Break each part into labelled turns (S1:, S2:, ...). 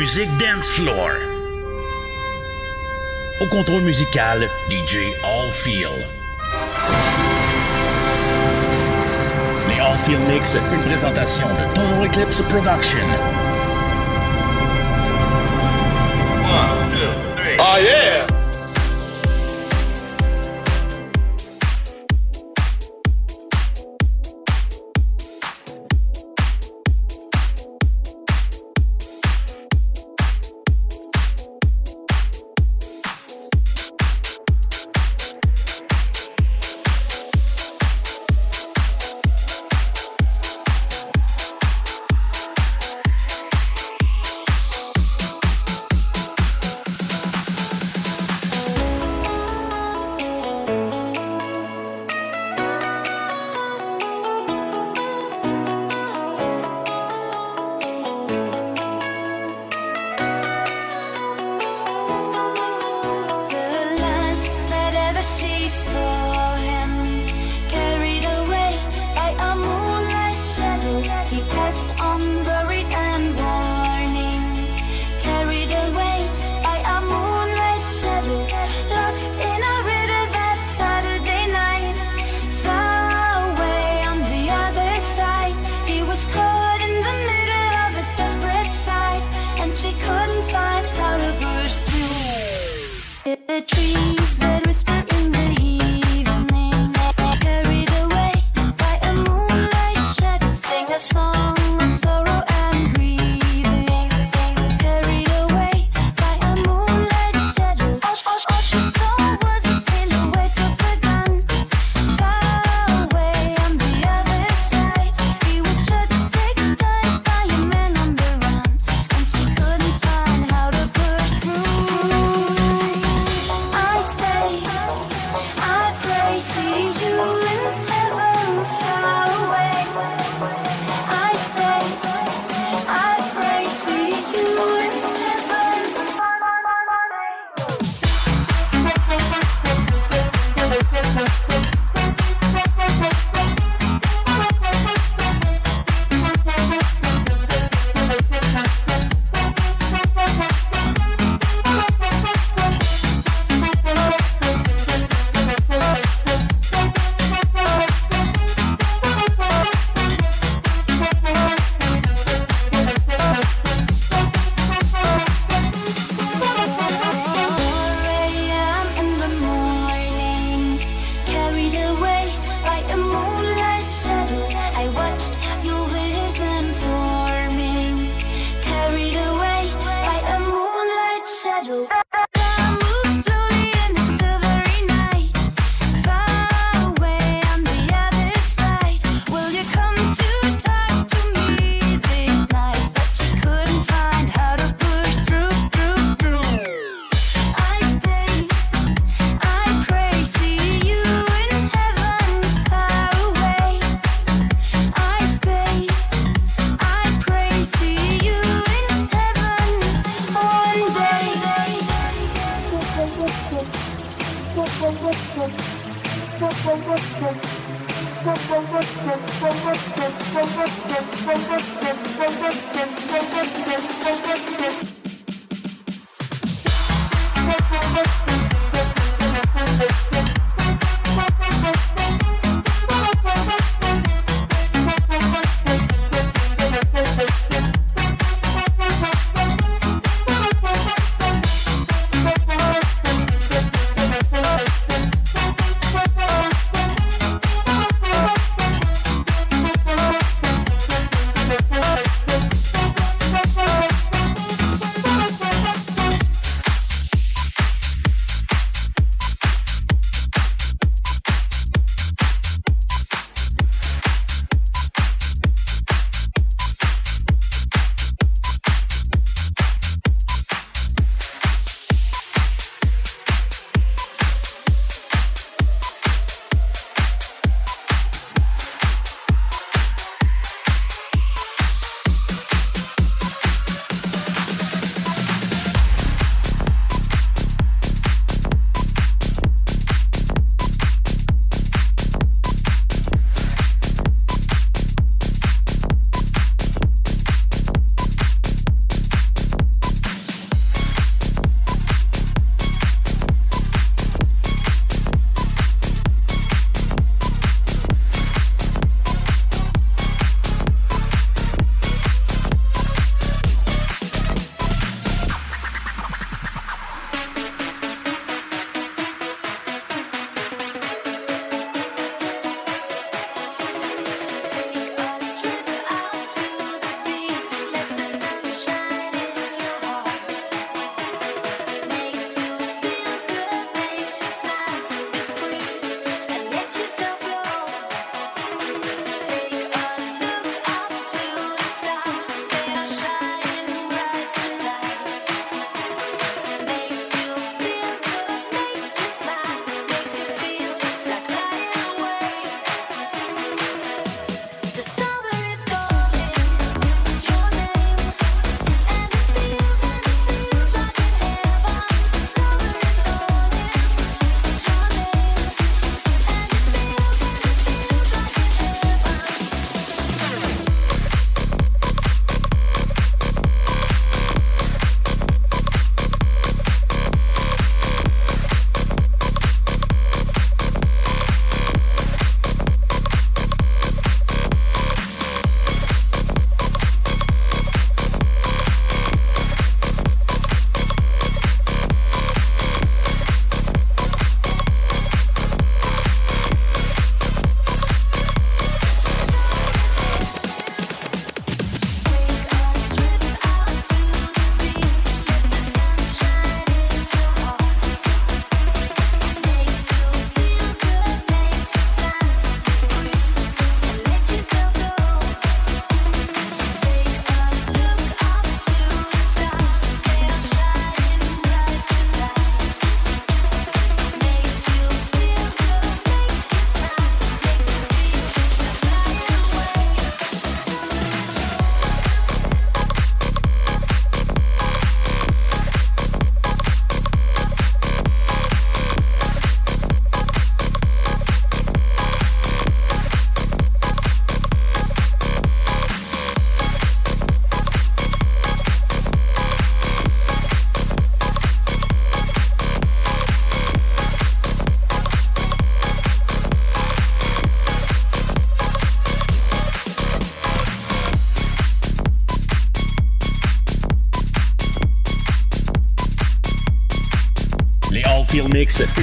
S1: musique dance floor. Au contrôle musical, DJ Allfield. Les Allfield Mix, une présentation de Total Eclipse Production.
S2: One, two, three. Oh yeah!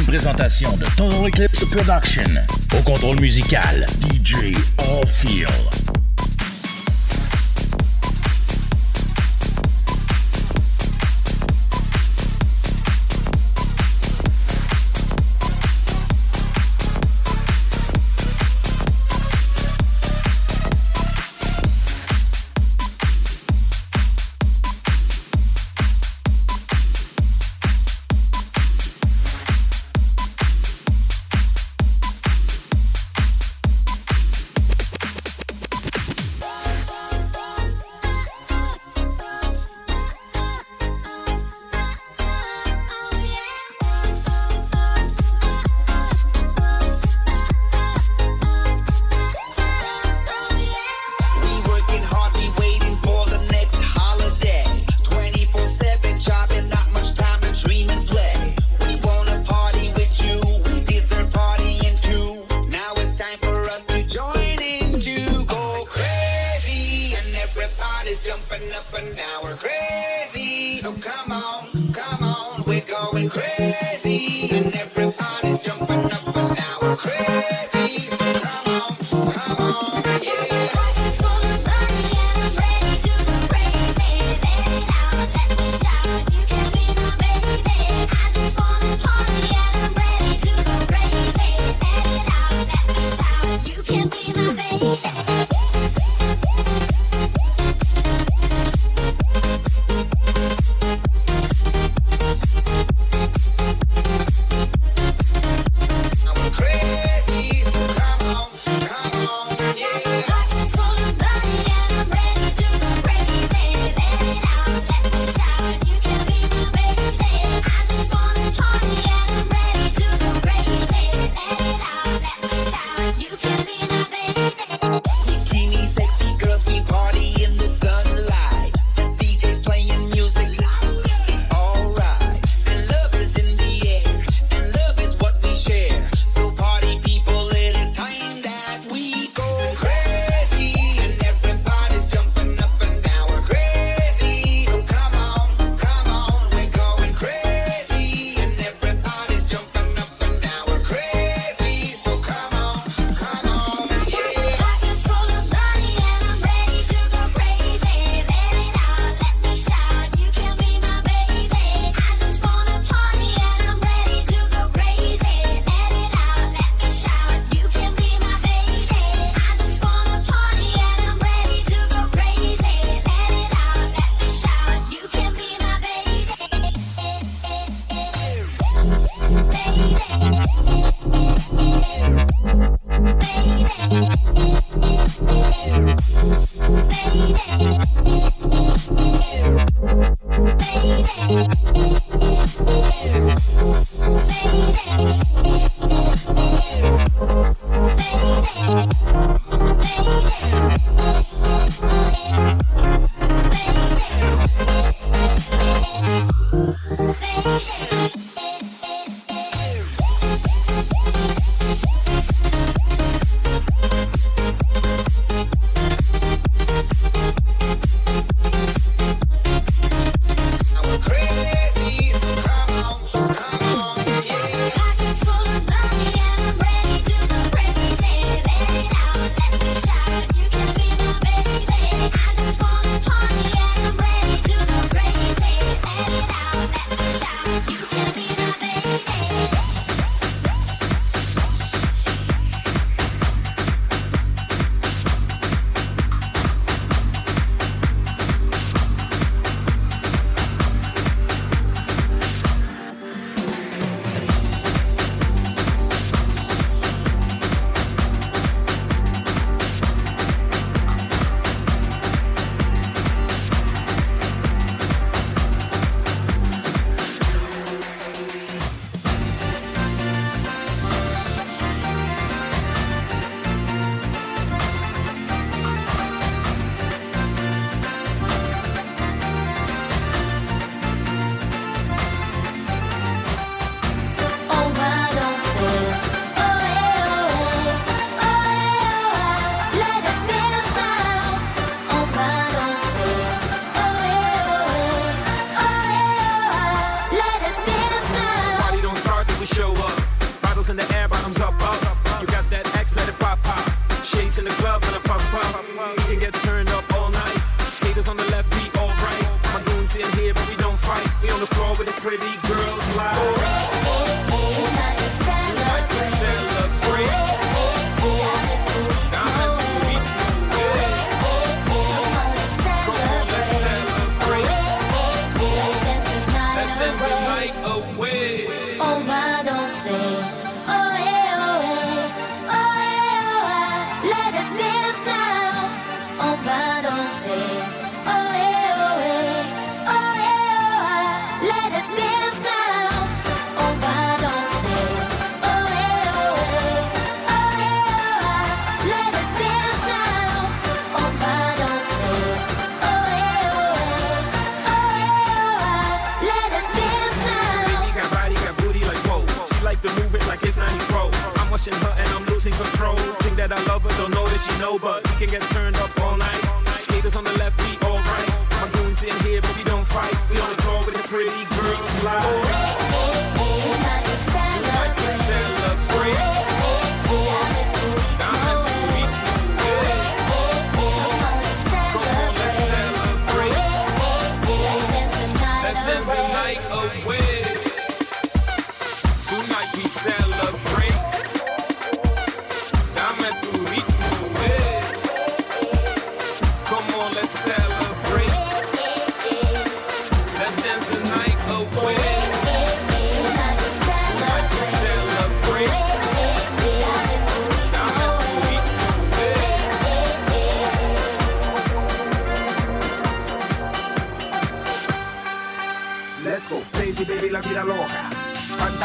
S3: Présentation de Total Eclipse Production. Au contrôle musical, DJ All Feel.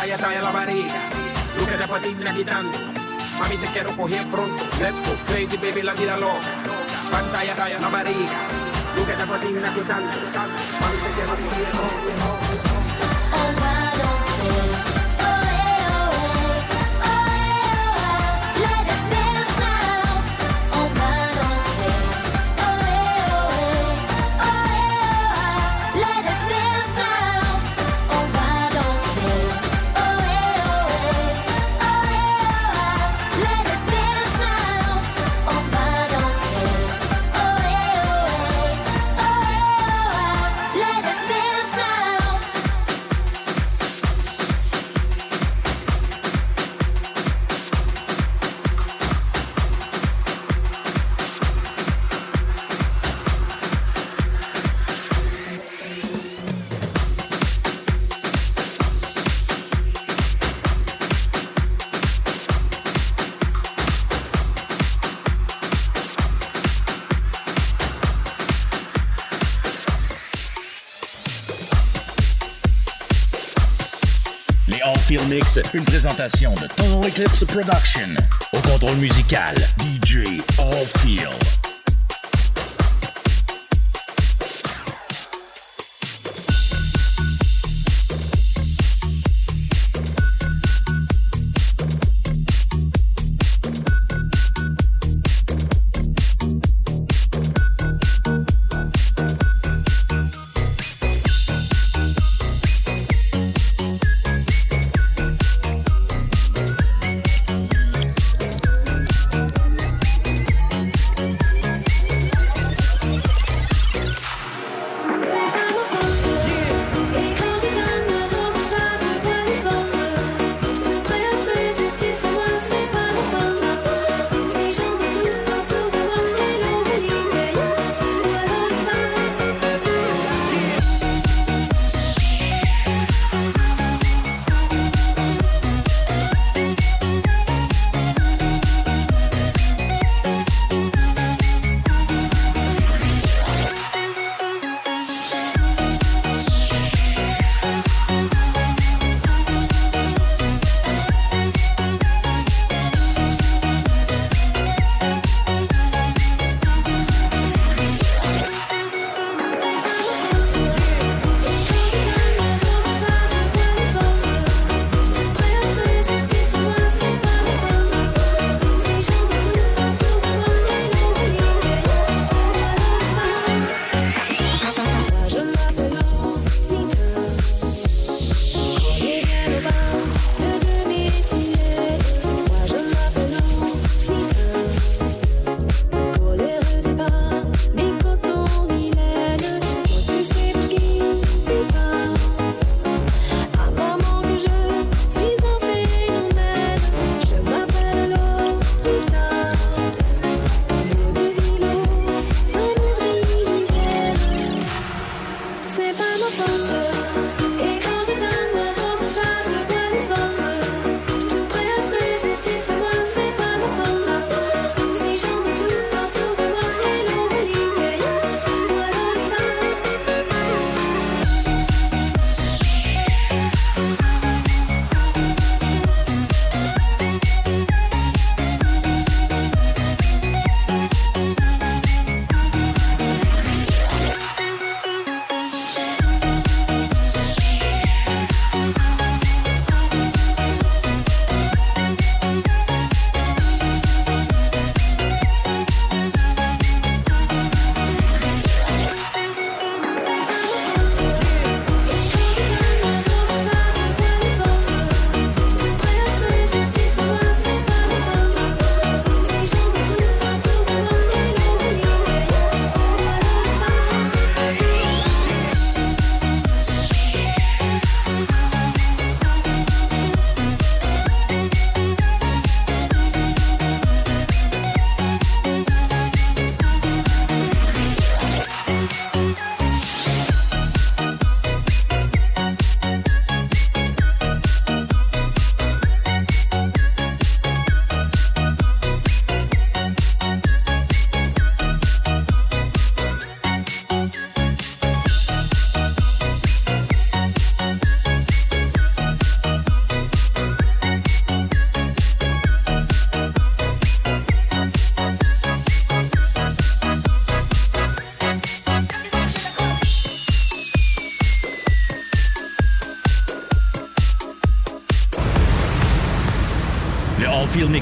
S4: pantalla trae la varilla. Lo que después digna quitando. Mami, te quiero coger pronto. Let's go crazy, baby, la vida loca. Pantalla trae la varilla. Lo que después digna quitando. Mami, te quiero coger pronto.
S2: Une présentation de Total Eclipse Production. Au contrôle musical, DJ
S5: All
S2: Field.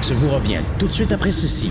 S2: Mix vous revient tout de suite après ceci.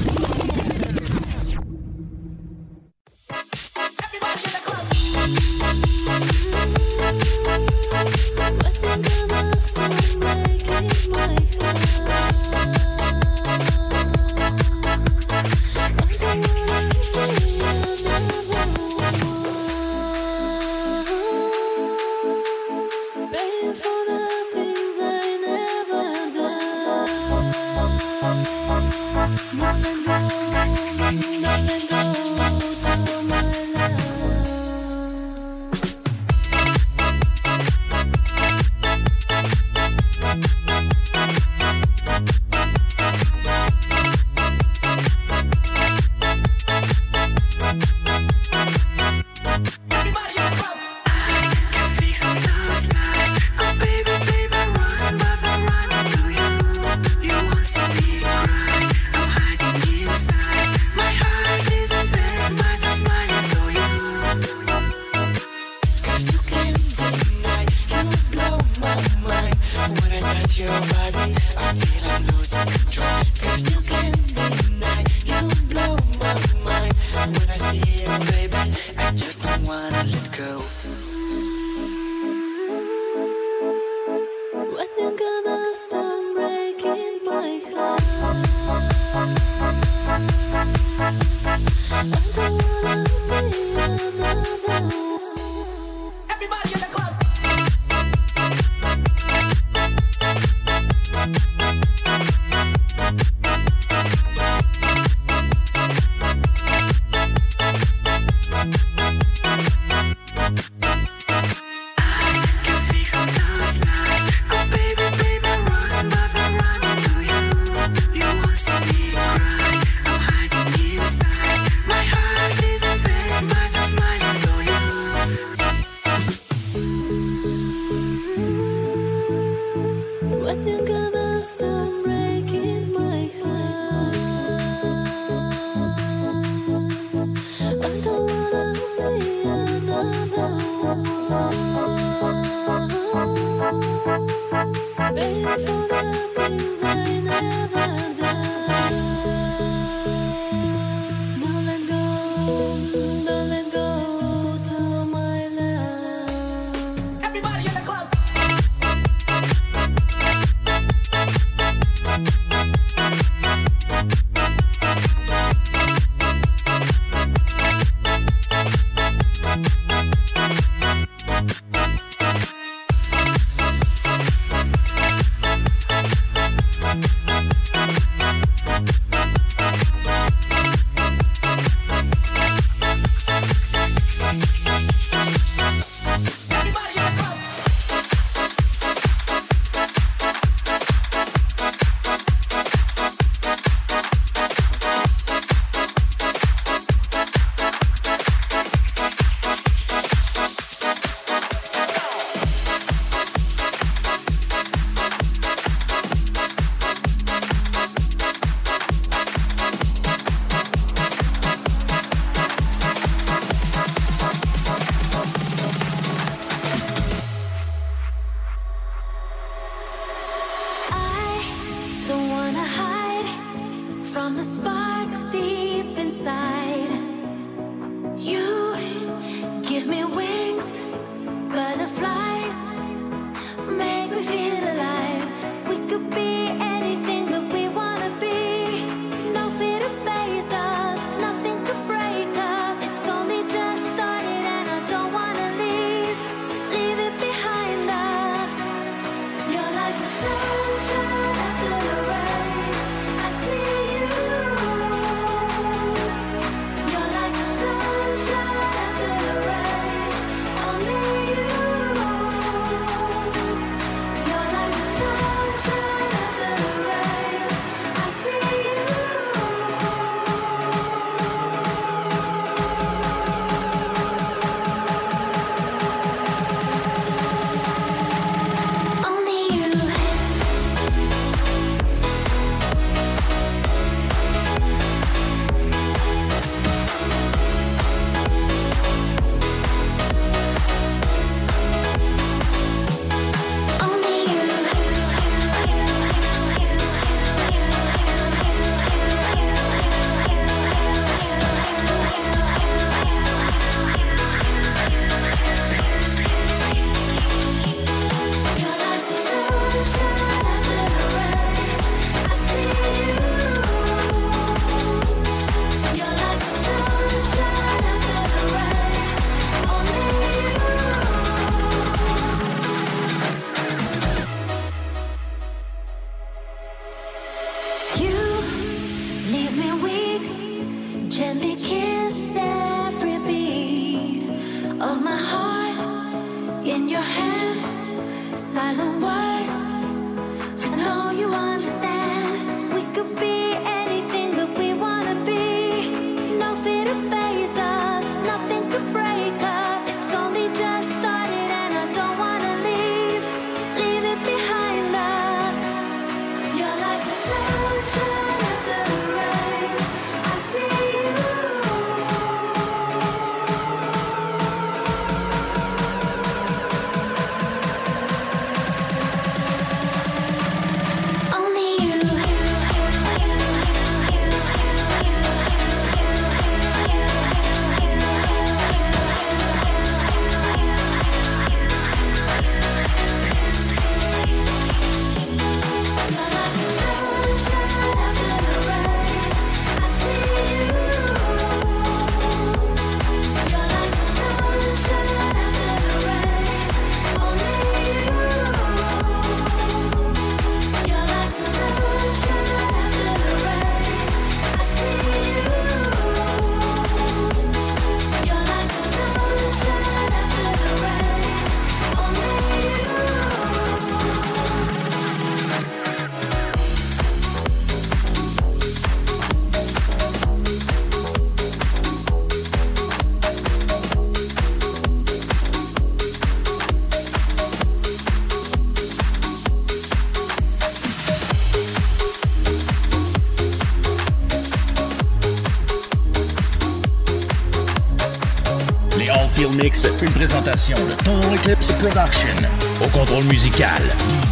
S2: Présentation de Total Eclipse Production. Au contrôle musical,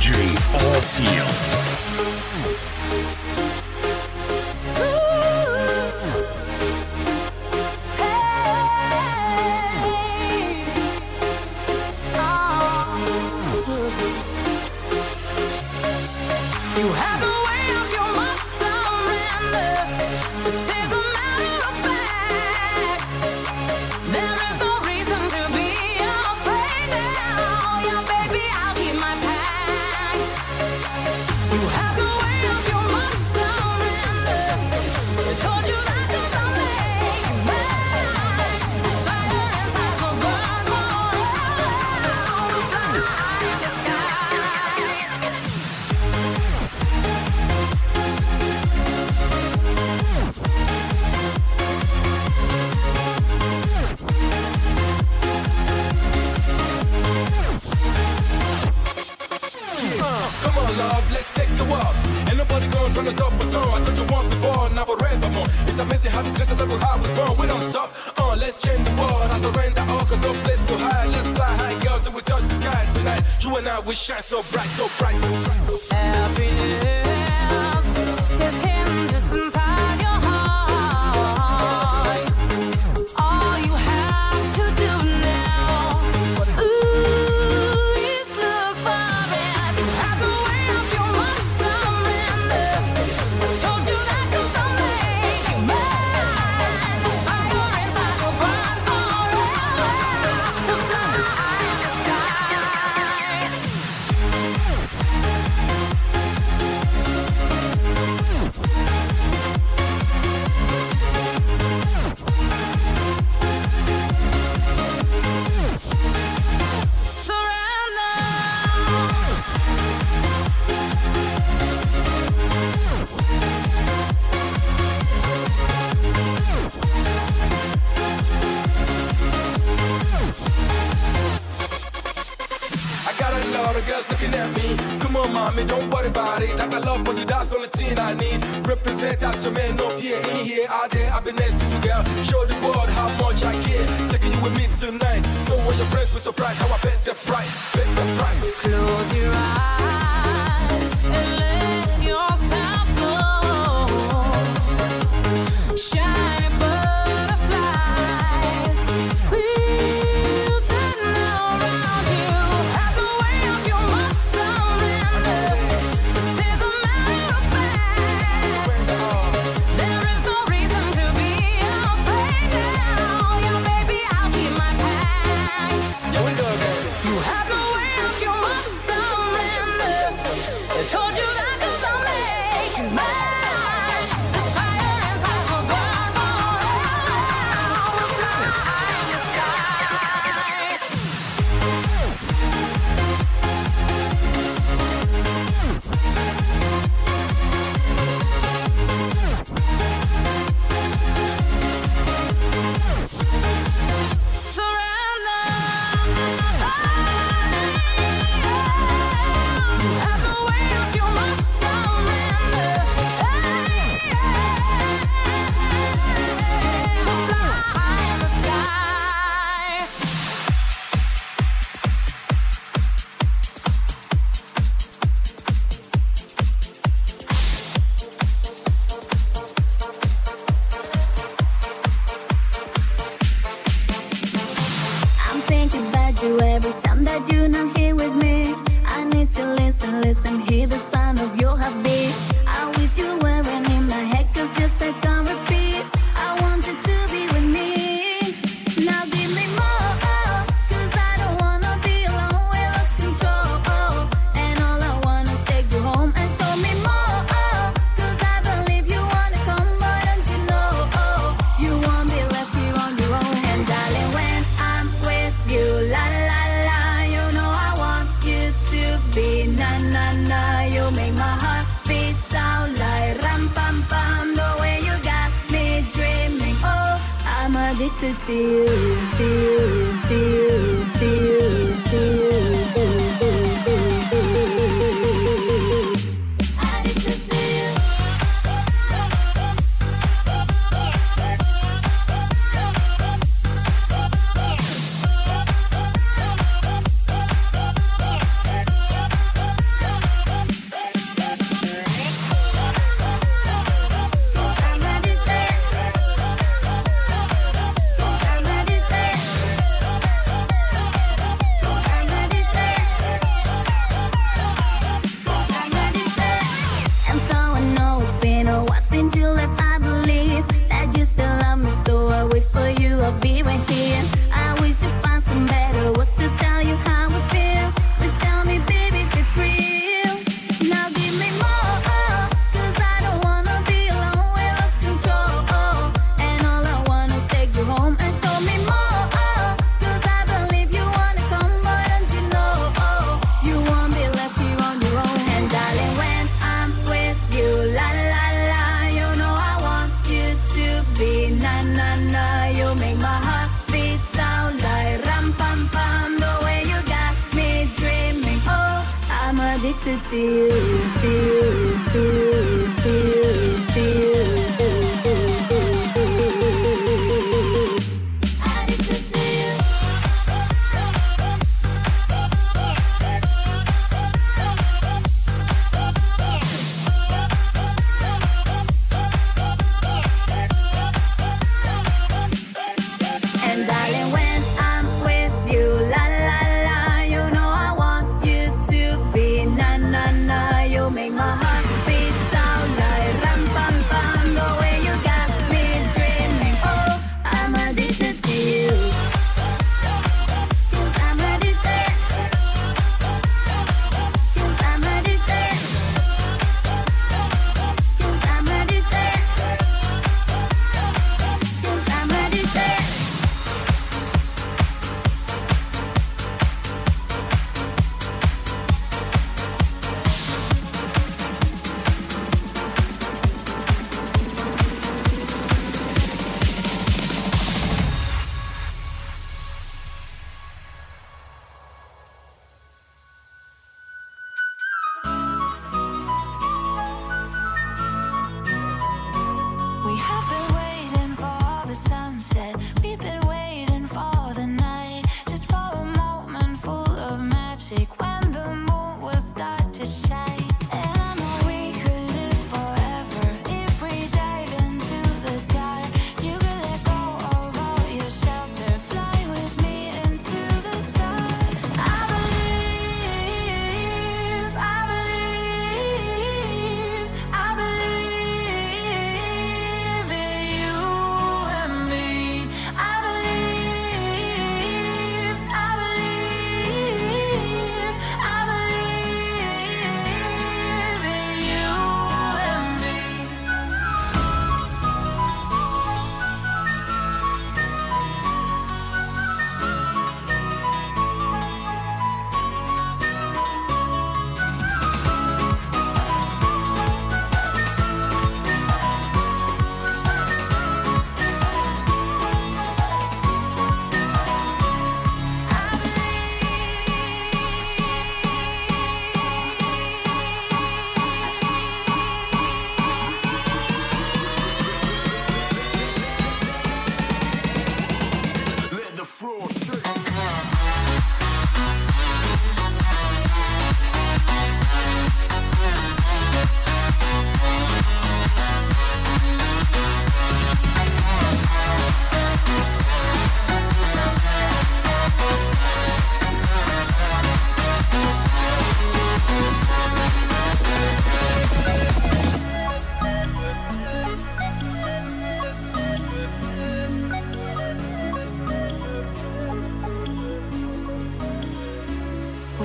S2: DJ Allfield.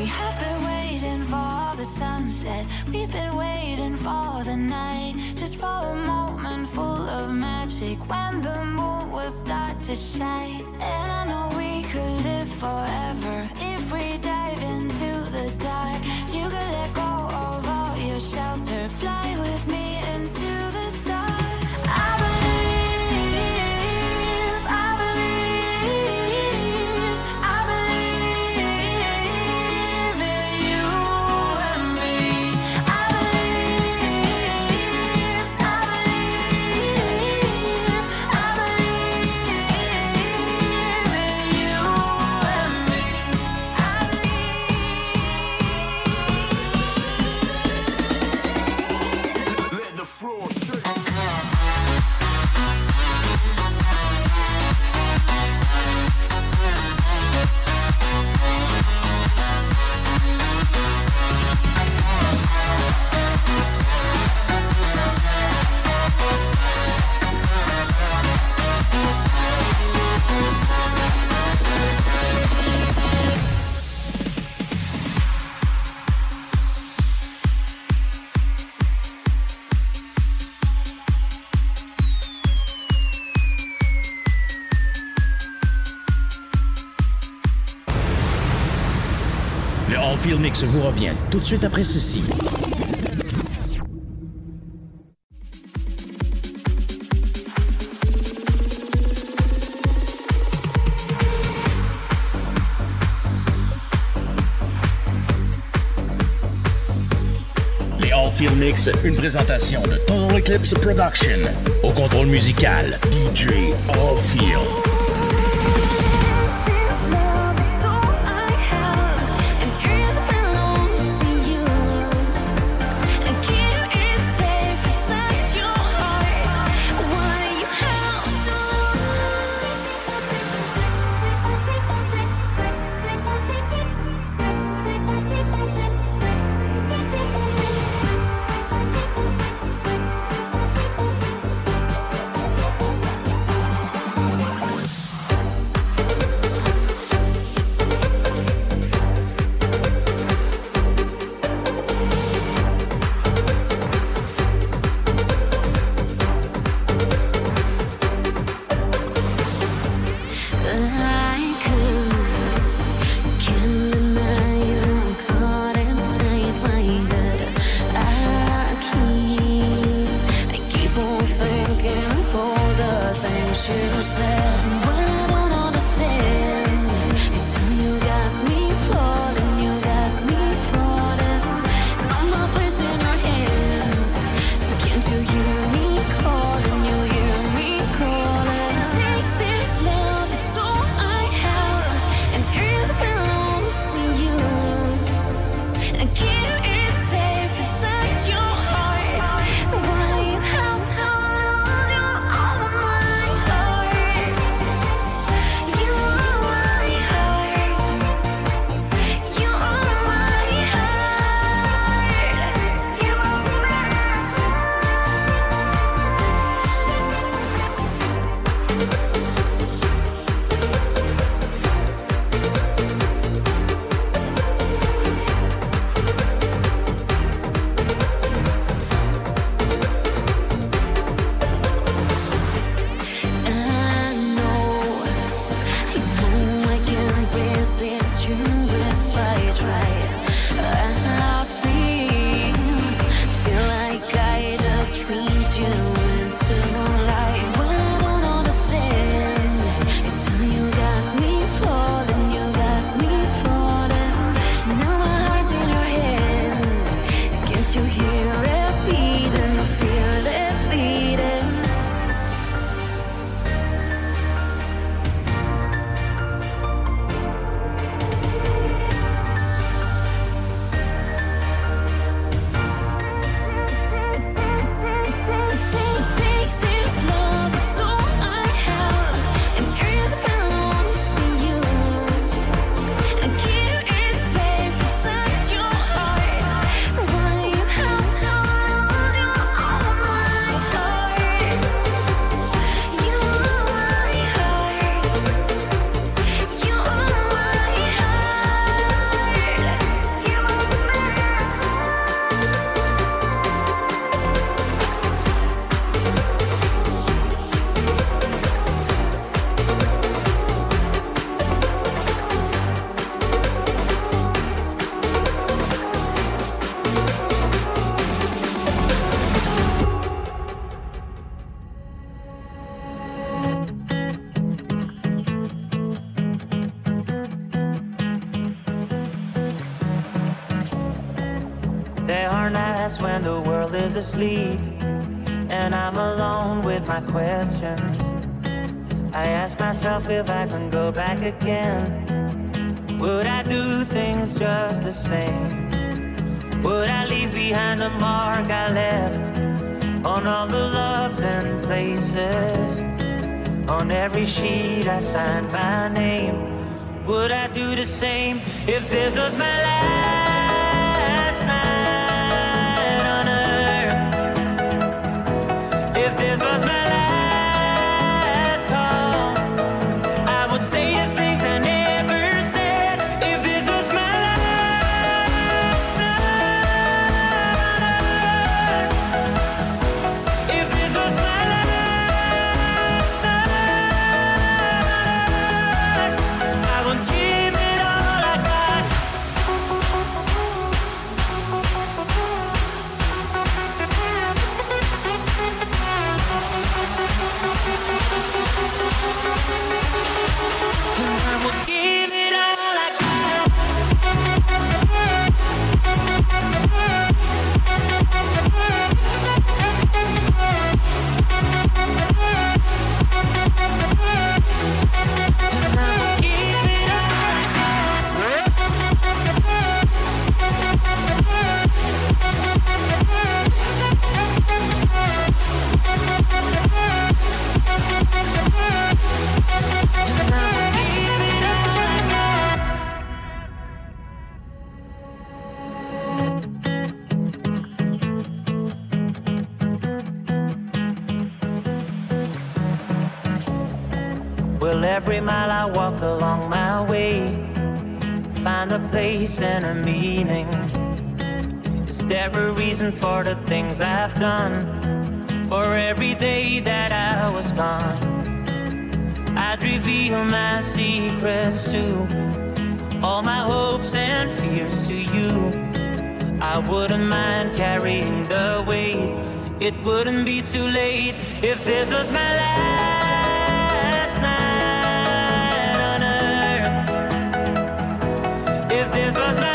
S6: We have been waiting for the
S4: sunset. We've been waiting for the night. Just for a moment full of magic when the moon will start to shine. And I know we could live forever.
S2: Tout de suite après ceci. Les All-Field Mix, une présentation de Total Eclipse Production. Au contrôle musical, DJ All-Field.
S7: Asleep and I'm alone with my questions. I ask myself if I can go back again. Would I do things just the same? Would I leave behind the mark I left on all the loves and places? On every sheet I signed my name. Would I do the same if this was my last Christmas man. Every mile I walk along my way, find a place and a meaning. Is there a reason for the things I've done? For every day that I was gone, I'd reveal my secrets to all my hopes and fears to you. I wouldn't mind carrying the weight. It wouldn't be too late if this was my last
S8: In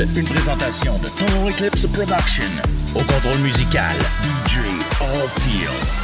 S8: Eclipse, une présentation de Total Eclipse Production. Au contrôle musical, DJ
S9: All Field.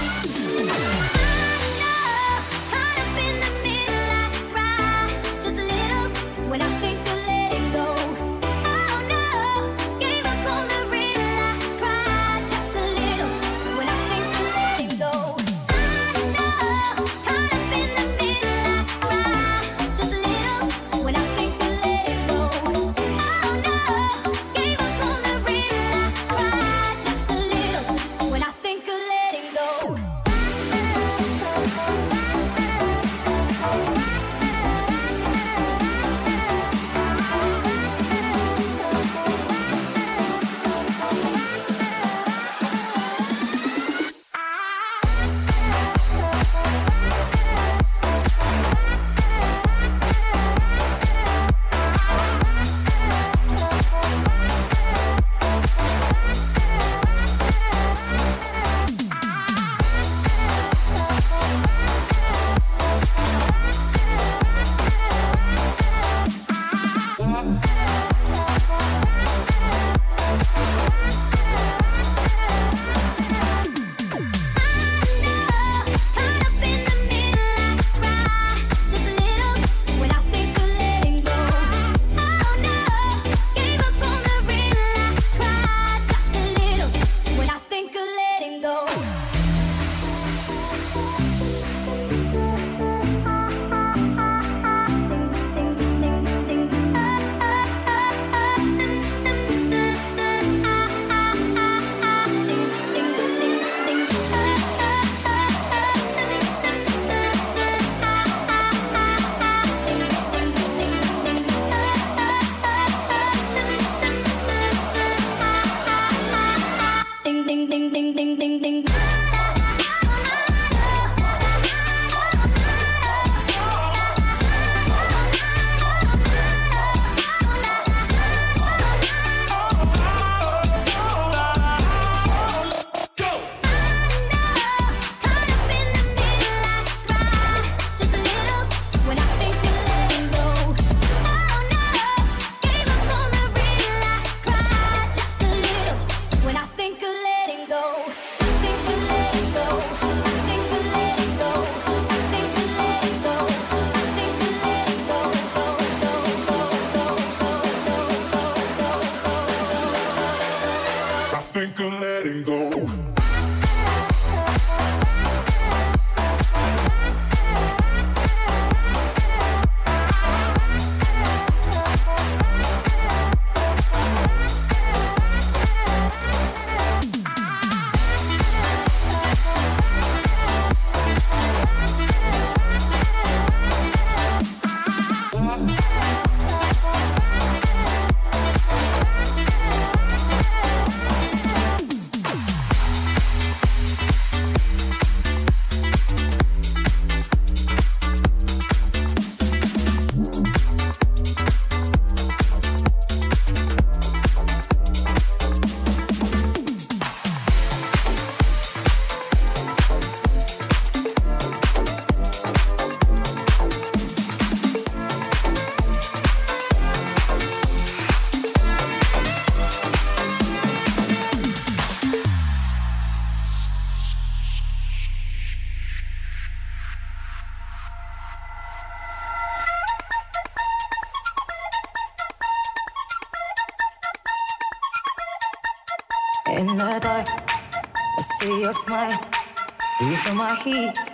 S9: Heat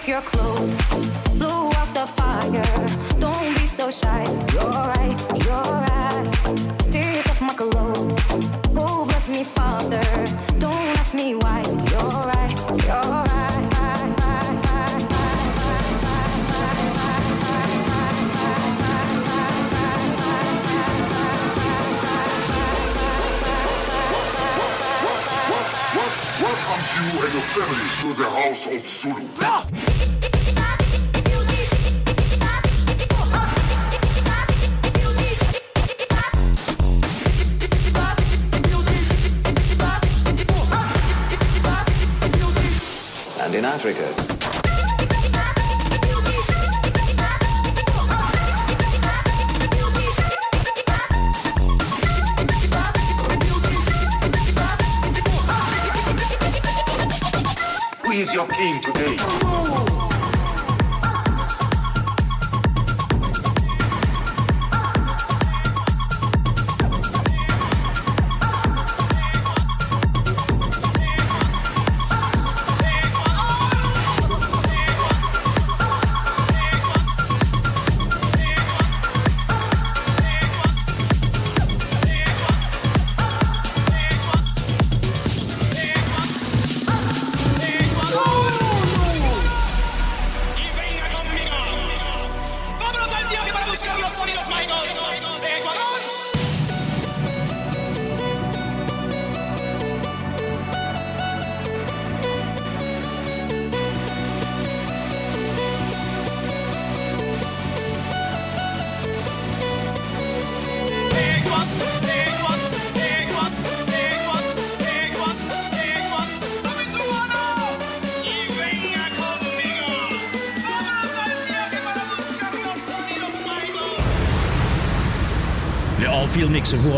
S9: off your clothes, blow out the fire. Don't be so shy. You're right, you're right. Take off my clothes. Oh, bless me, Father. Don't ask me why. You're right, you're right.
S10: Welcome you and your family to the House of Zulu.
S11: Africa,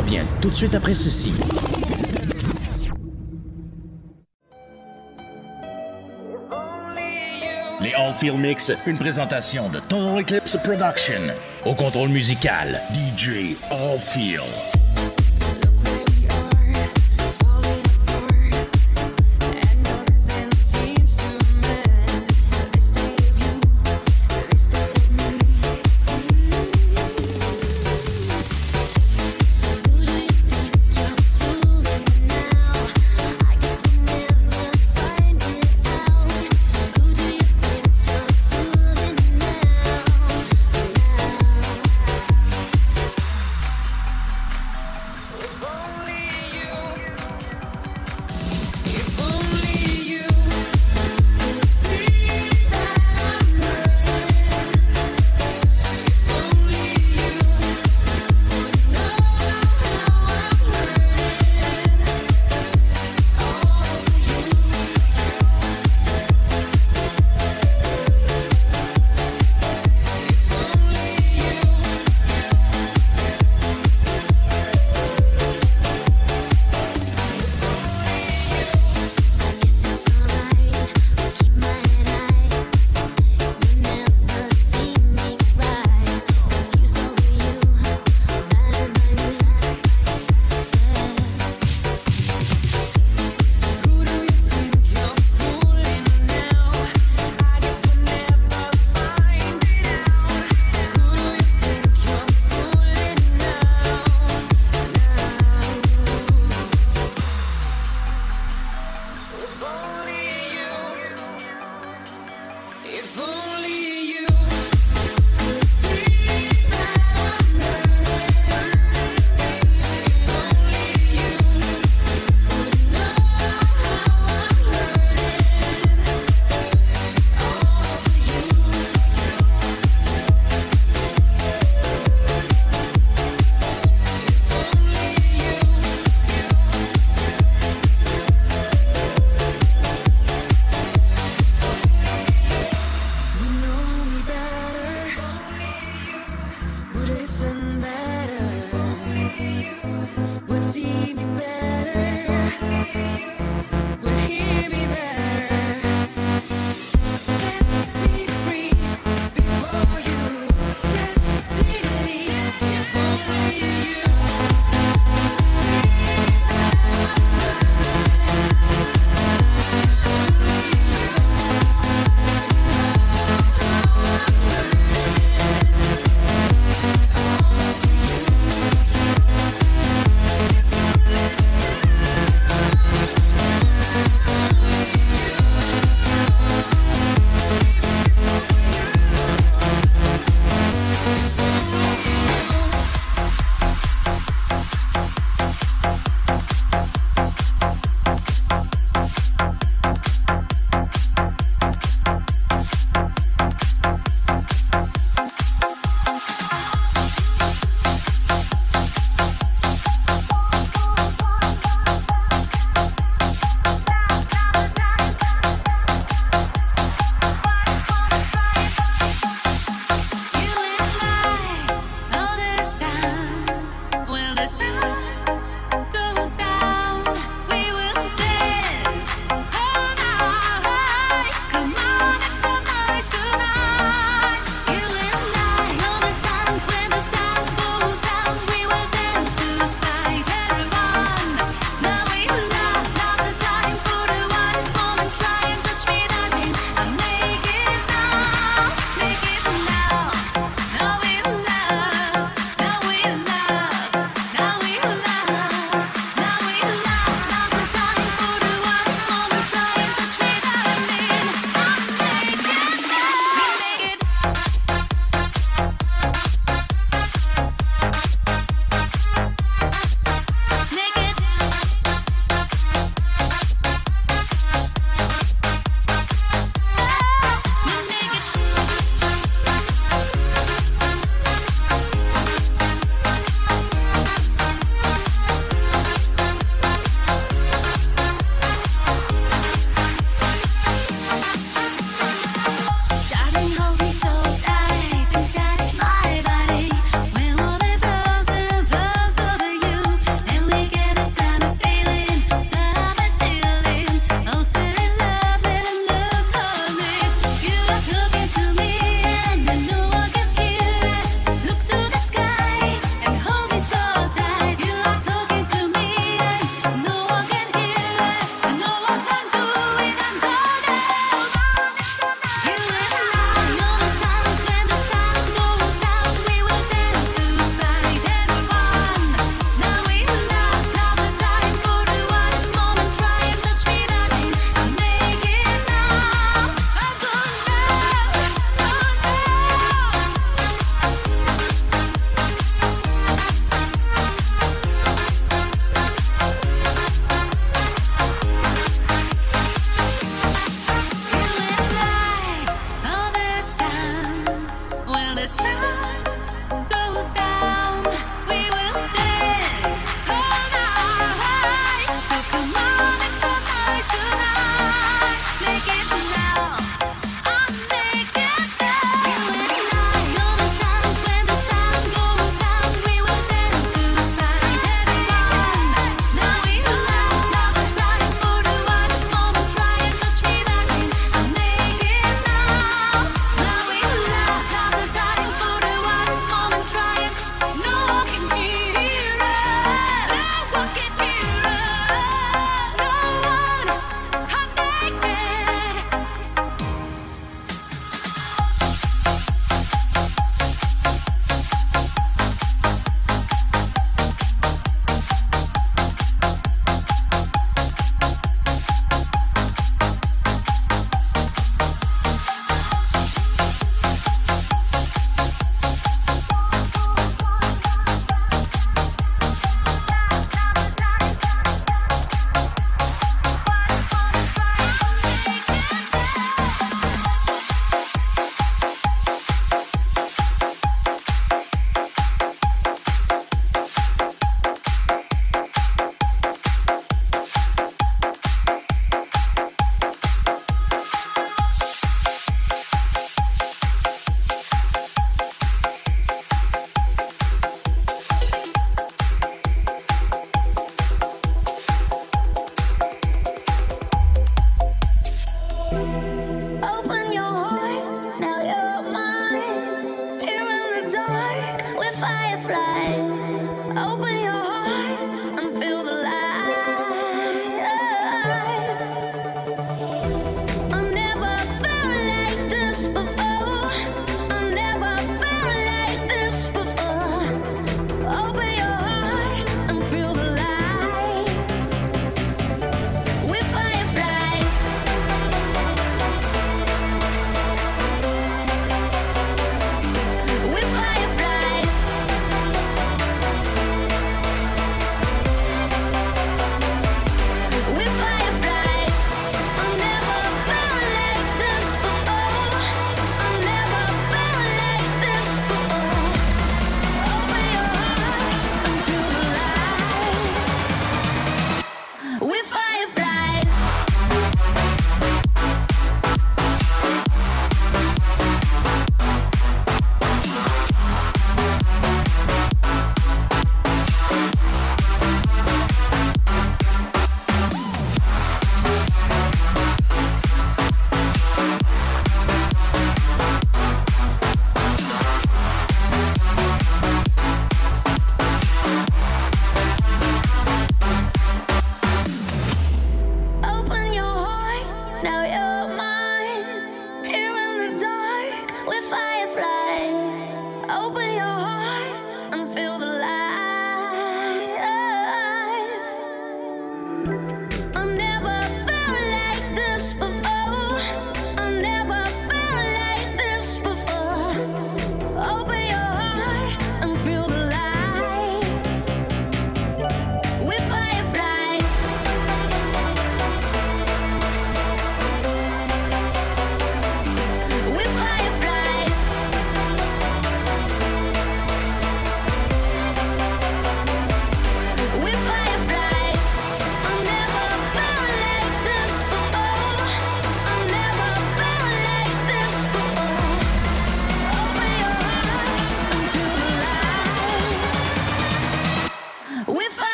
S4: revient tout de suite après ceci. Les All-Field Mix, une présentation de Total Eclipse Production. Au contrôle musical, DJ All-Field.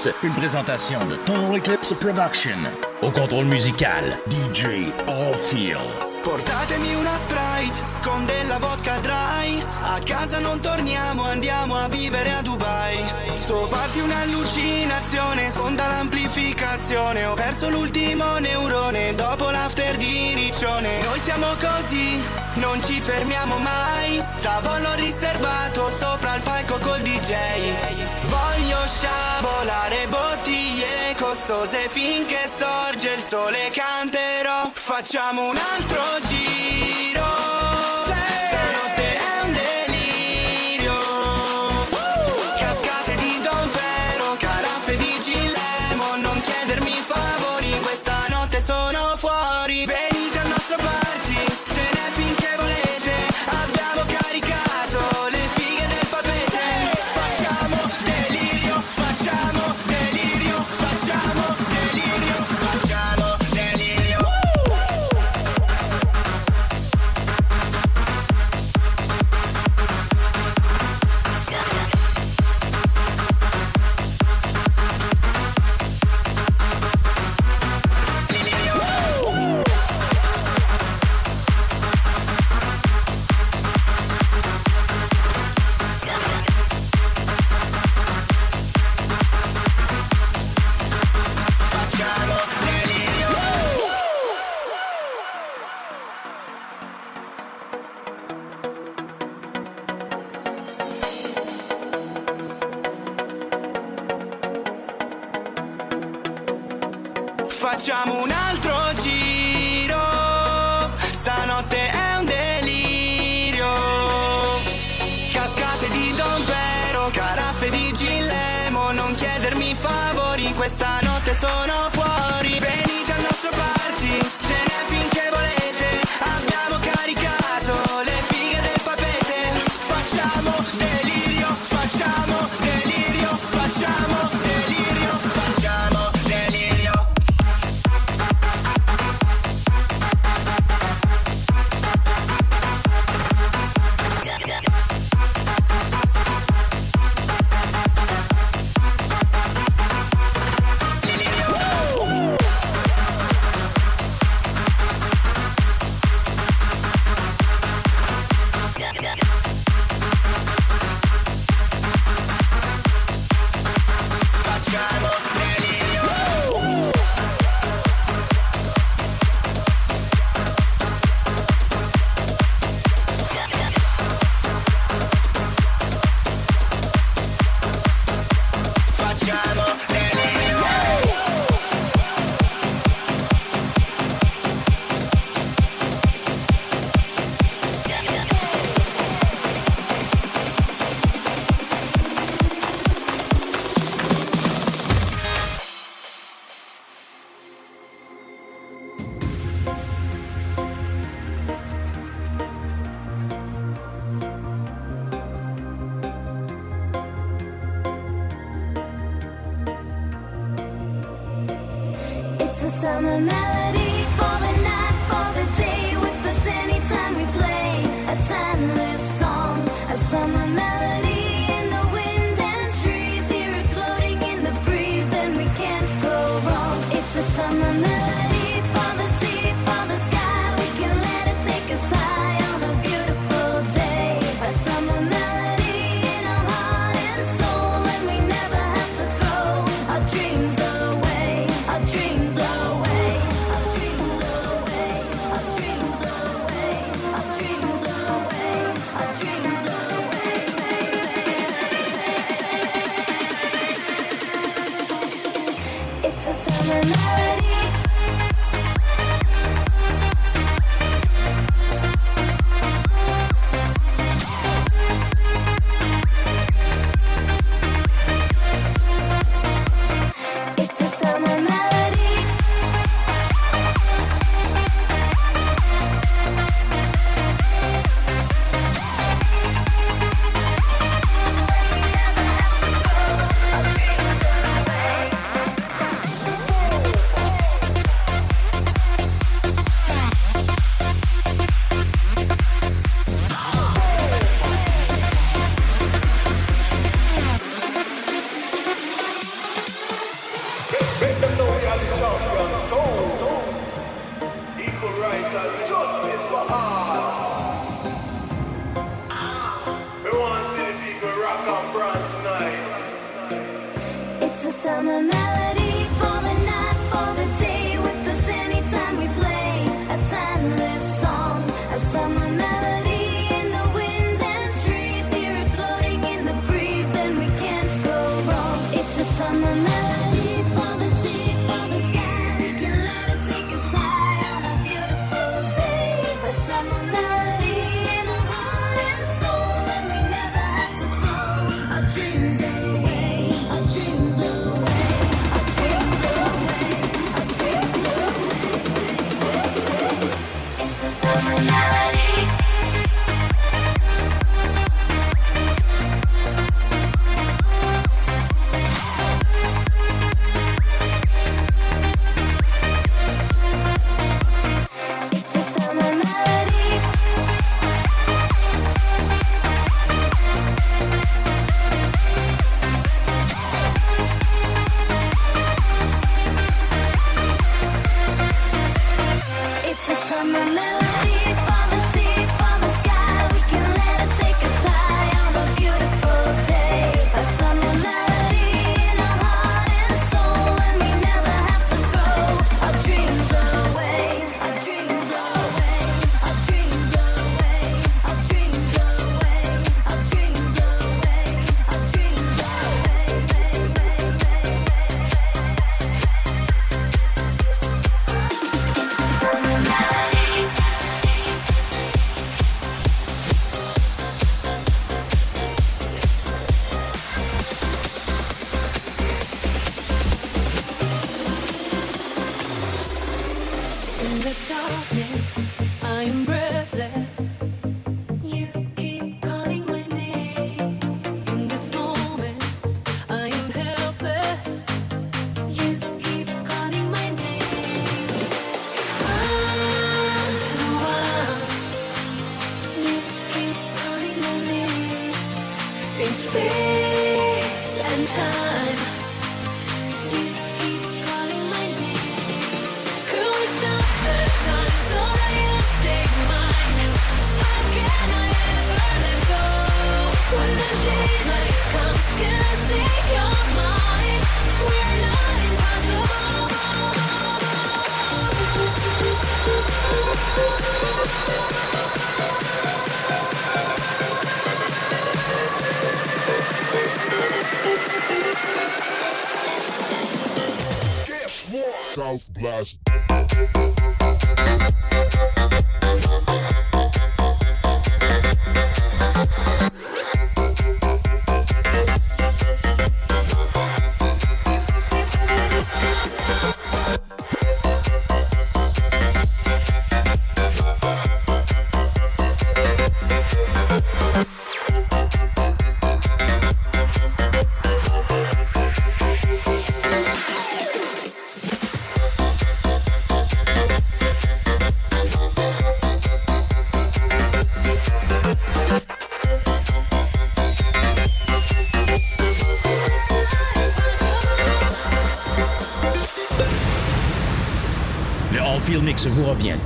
S2: Eclipse, une présentation de Total Eclipse Production. Au contrôle musical, DJ Allfield.
S3: Portatemi una Sprite con della vodka dry. A casa non torniamo, andiamo a vivere a Dubai. Sto parti un'allucinazione, sfonda l'amplificazione. Ho perso l'ultimo neurone dopo l'after di Riccione. Noi siamo così, non ci fermiamo mai. Tavolo riservato sopra il palco col DJ Voglio sciabolare bottiglie costose finché sorge il sole. Canterò, facciamo un altro giro.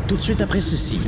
S2: Tout de suite après ceci.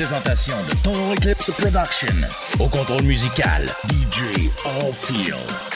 S2: Présentation de Total Eclipse Production. Au contrôle musical, DJ Allfield.
S1: Les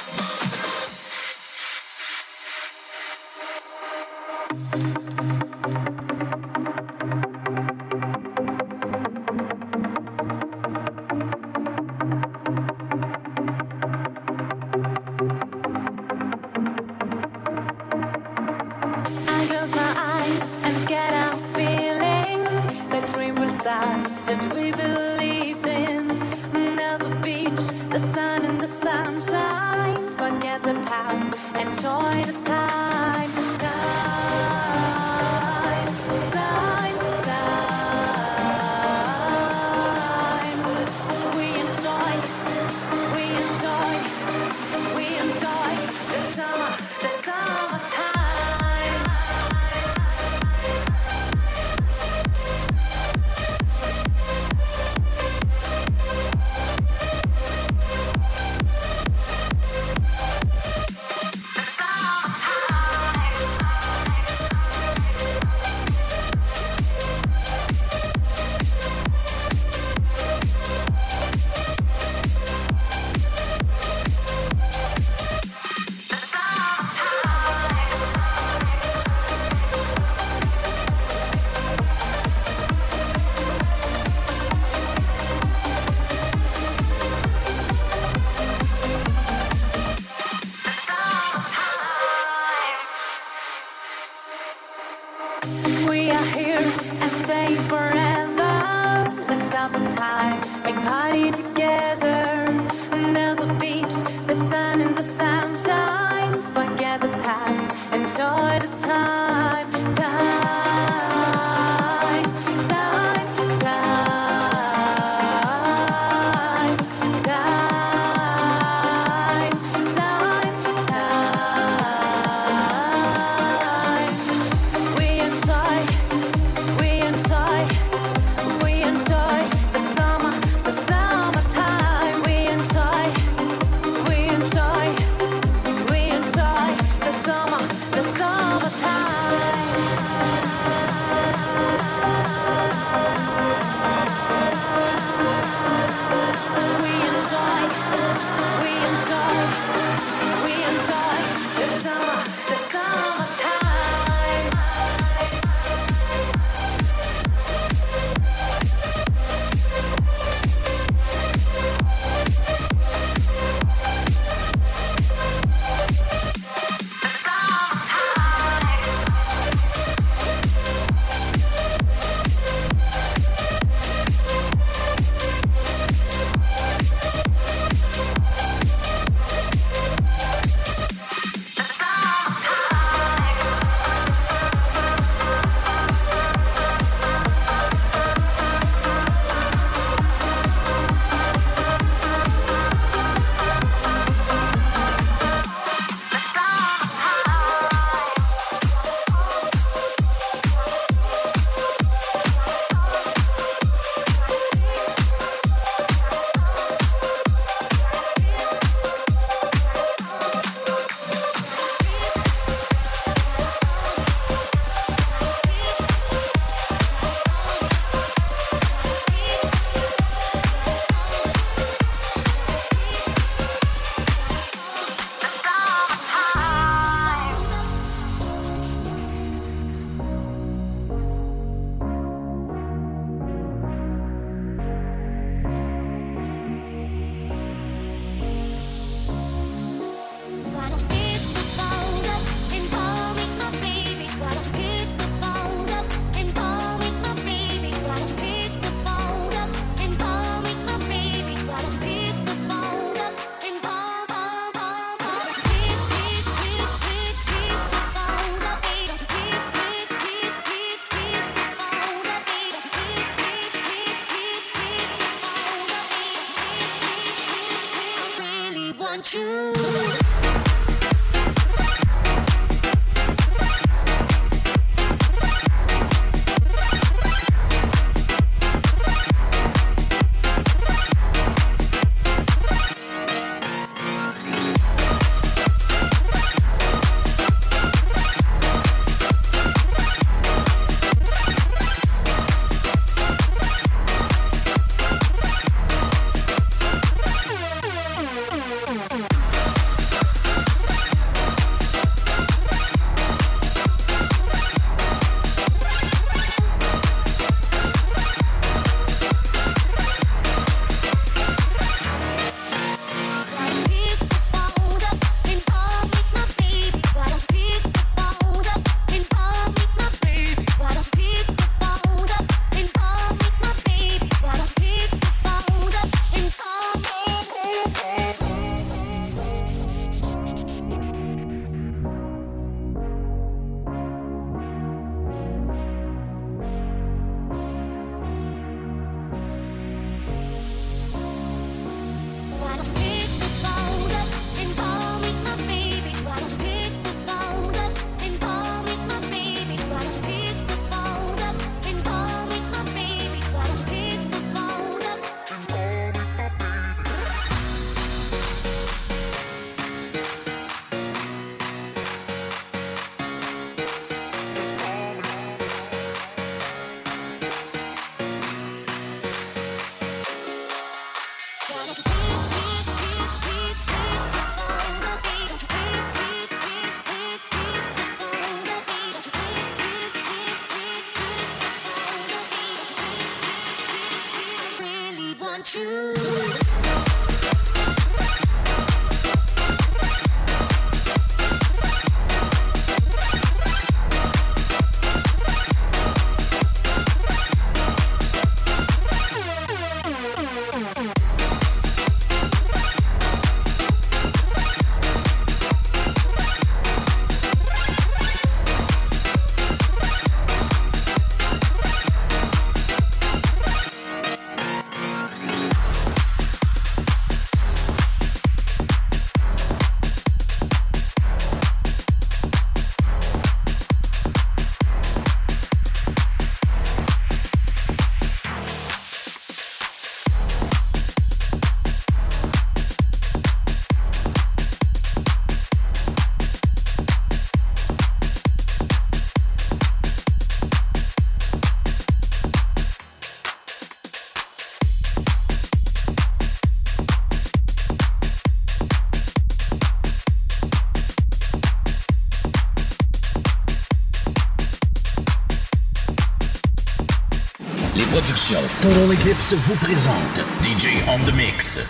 S1: Total Eclipse vous présentent DJ on the Mix.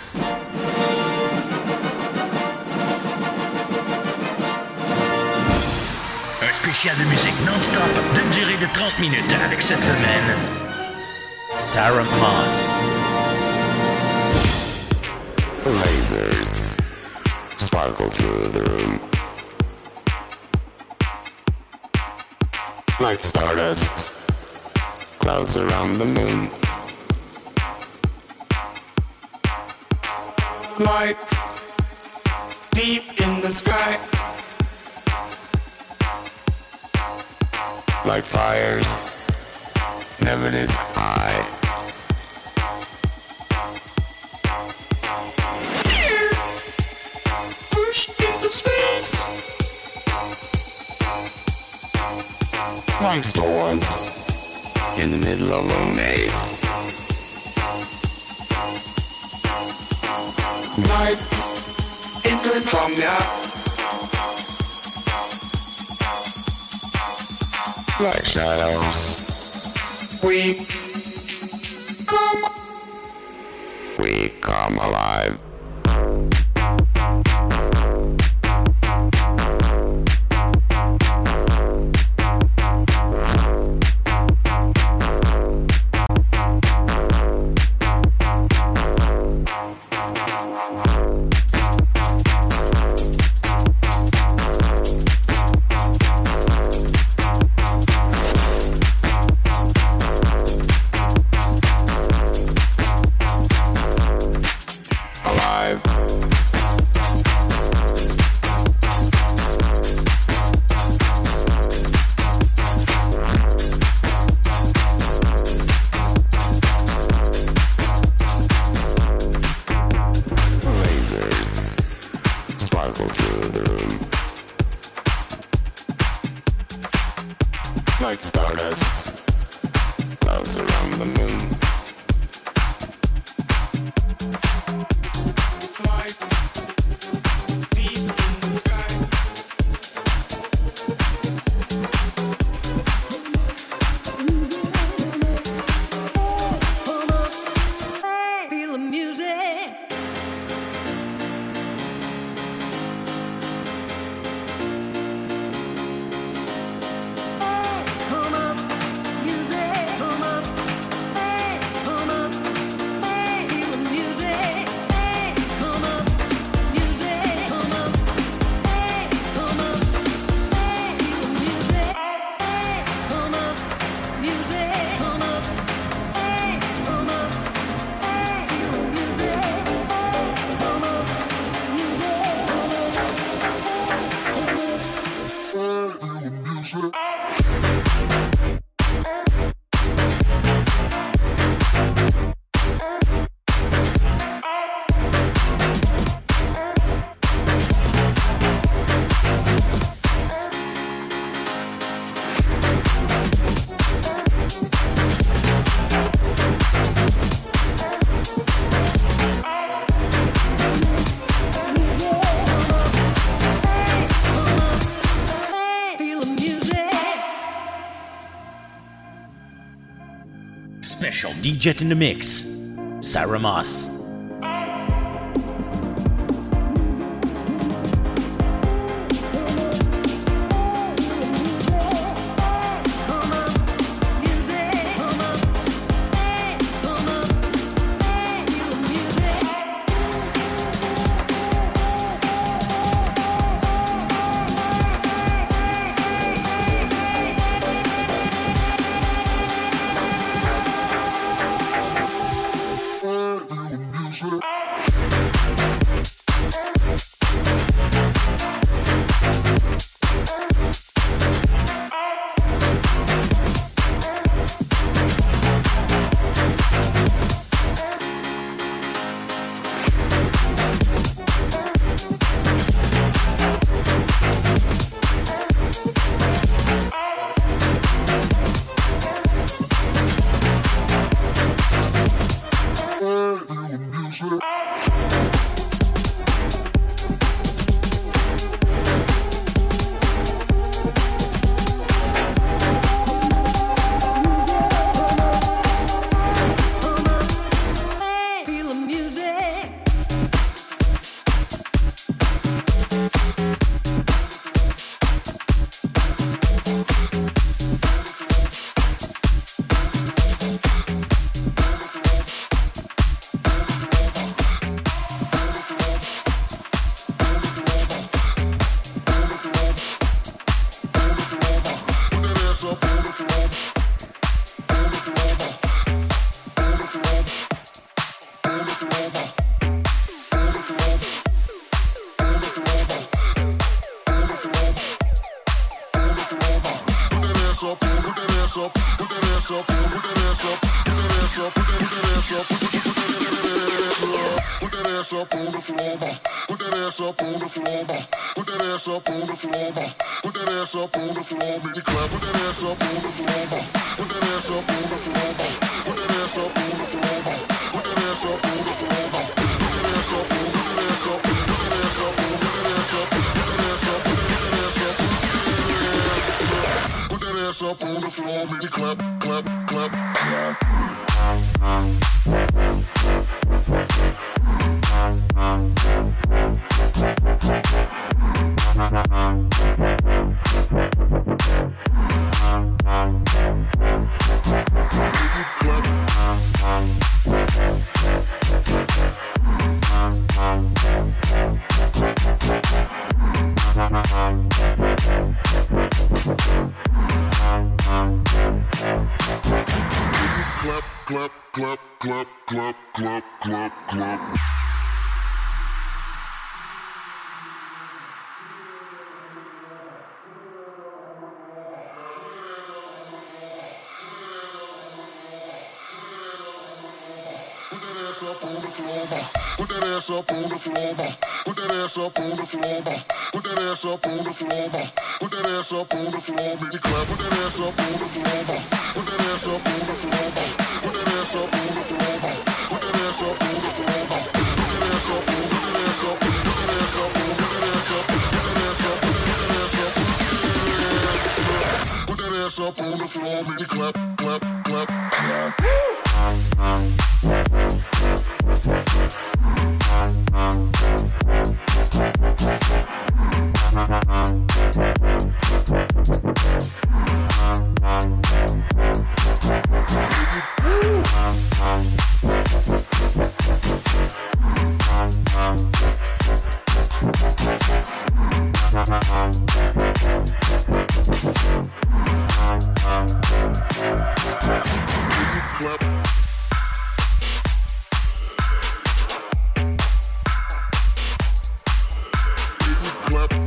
S1: Un spécial de musique non-stop d'une durée de 30 minutes avec cette semaine Sarah Moss.
S12: Lasers sparkle through the room like stardust, clouds around the moon. Light deep in the sky, like fires, never this high. Pushed into space. Like storms in the middle of a maze. Night into insomnia. Like shadows. We
S1: DJ in the Mix. Sarah Moss.
S10: Ass up on the floor, ma. Put that ass up on the floor, make it clap. Put that ass up on the floor, ma. Put that ass up on the floor, ma. Put that ass up on the floor, ma. Put that ass up on the floor, ma. Put that ass up, put that ass up, put that ass up, put that ass up, put that ass up, put that ass up, put that ass up. Put that ass up on the floor, make it clap, clap, clap, clap. Clap, clap, club, club, club, club, club, club. Floor. Put that ass up on the floor, ma. Put that ass up on the floor, ma. Put that ass up on the floor, ma. Put that ass up on the floor, make it clap. Put that ass up on the floor, ma. Put that ass up on the floor, ma. Put that ass up on the floor, ma. Put that ass up on the floor, ma. Put that ass up, put that ass up, put that ass up, put that ass up, put that ass up on the floor, make it clap, clap, clap, clap. Clap
S13: club.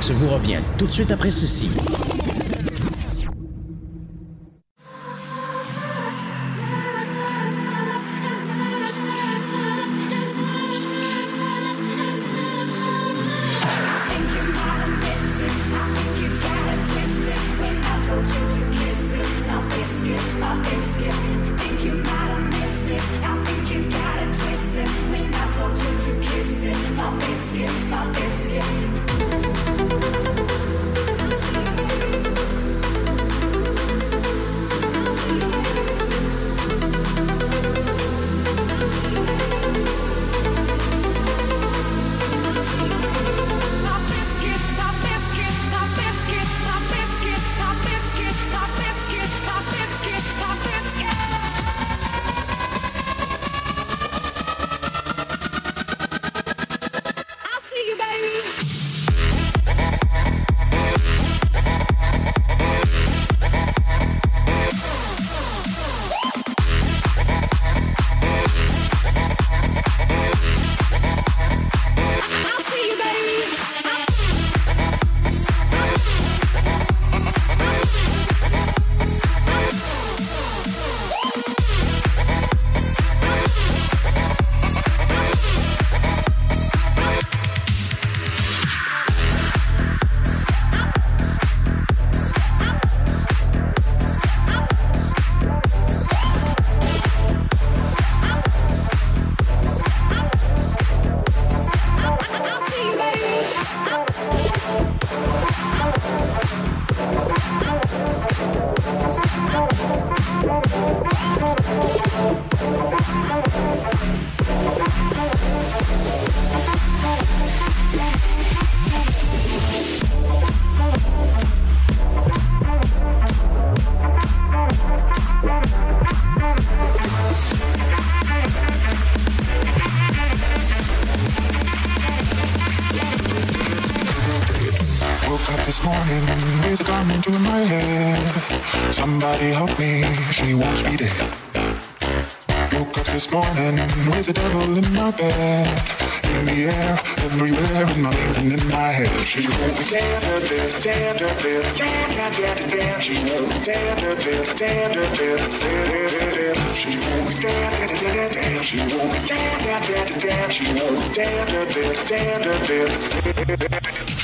S13: Mix vous revient tout de suite après ceci.
S14: this morning is a
S15: garment in my head. Somebody help me, she wants me dead. Woke up this morning with a devil in my bed. In the air, everywhere, in my veins and in my head. She won't dance, dance, dance, dance, dance, dance, dance. She won't dance, dance, dance, dance, dance. She won't dance, dance, dance. She won't dance, dance, dance. She won't dance, dance, dance.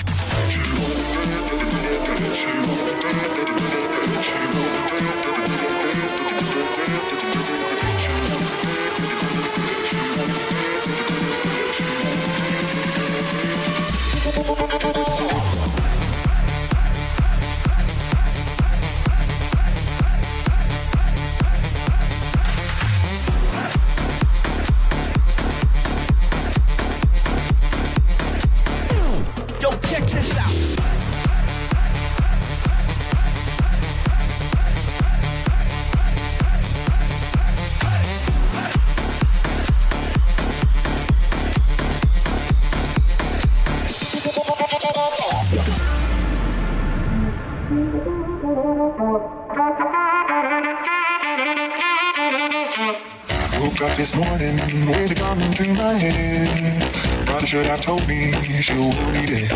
S15: Should have told me she'll be dead.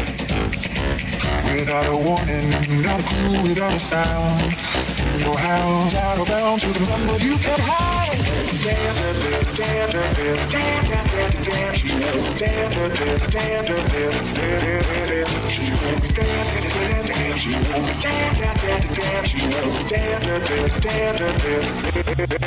S15: Without a warning, not a clue, without a sound. Your house, out of bounds, can run, but you can't hide. Damn, damn, damn, damn, damn, damn,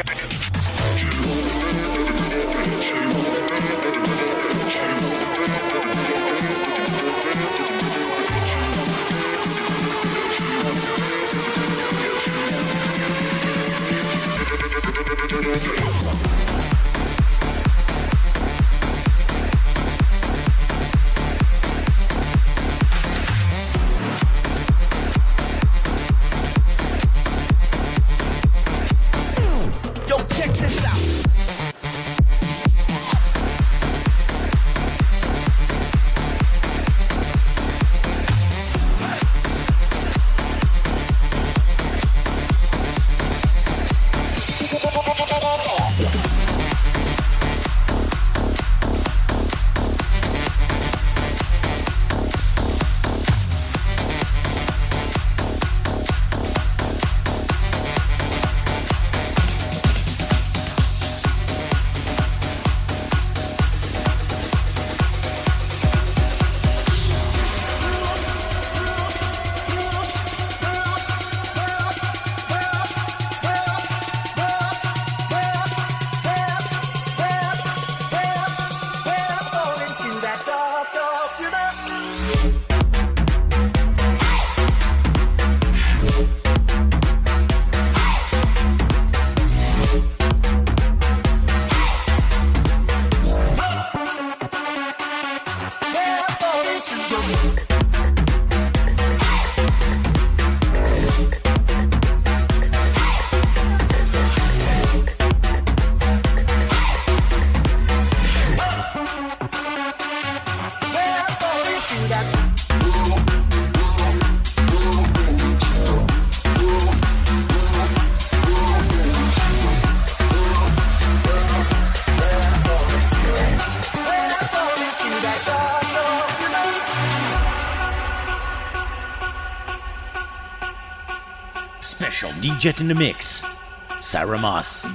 S16: DJ in the mix. Sarah Moss.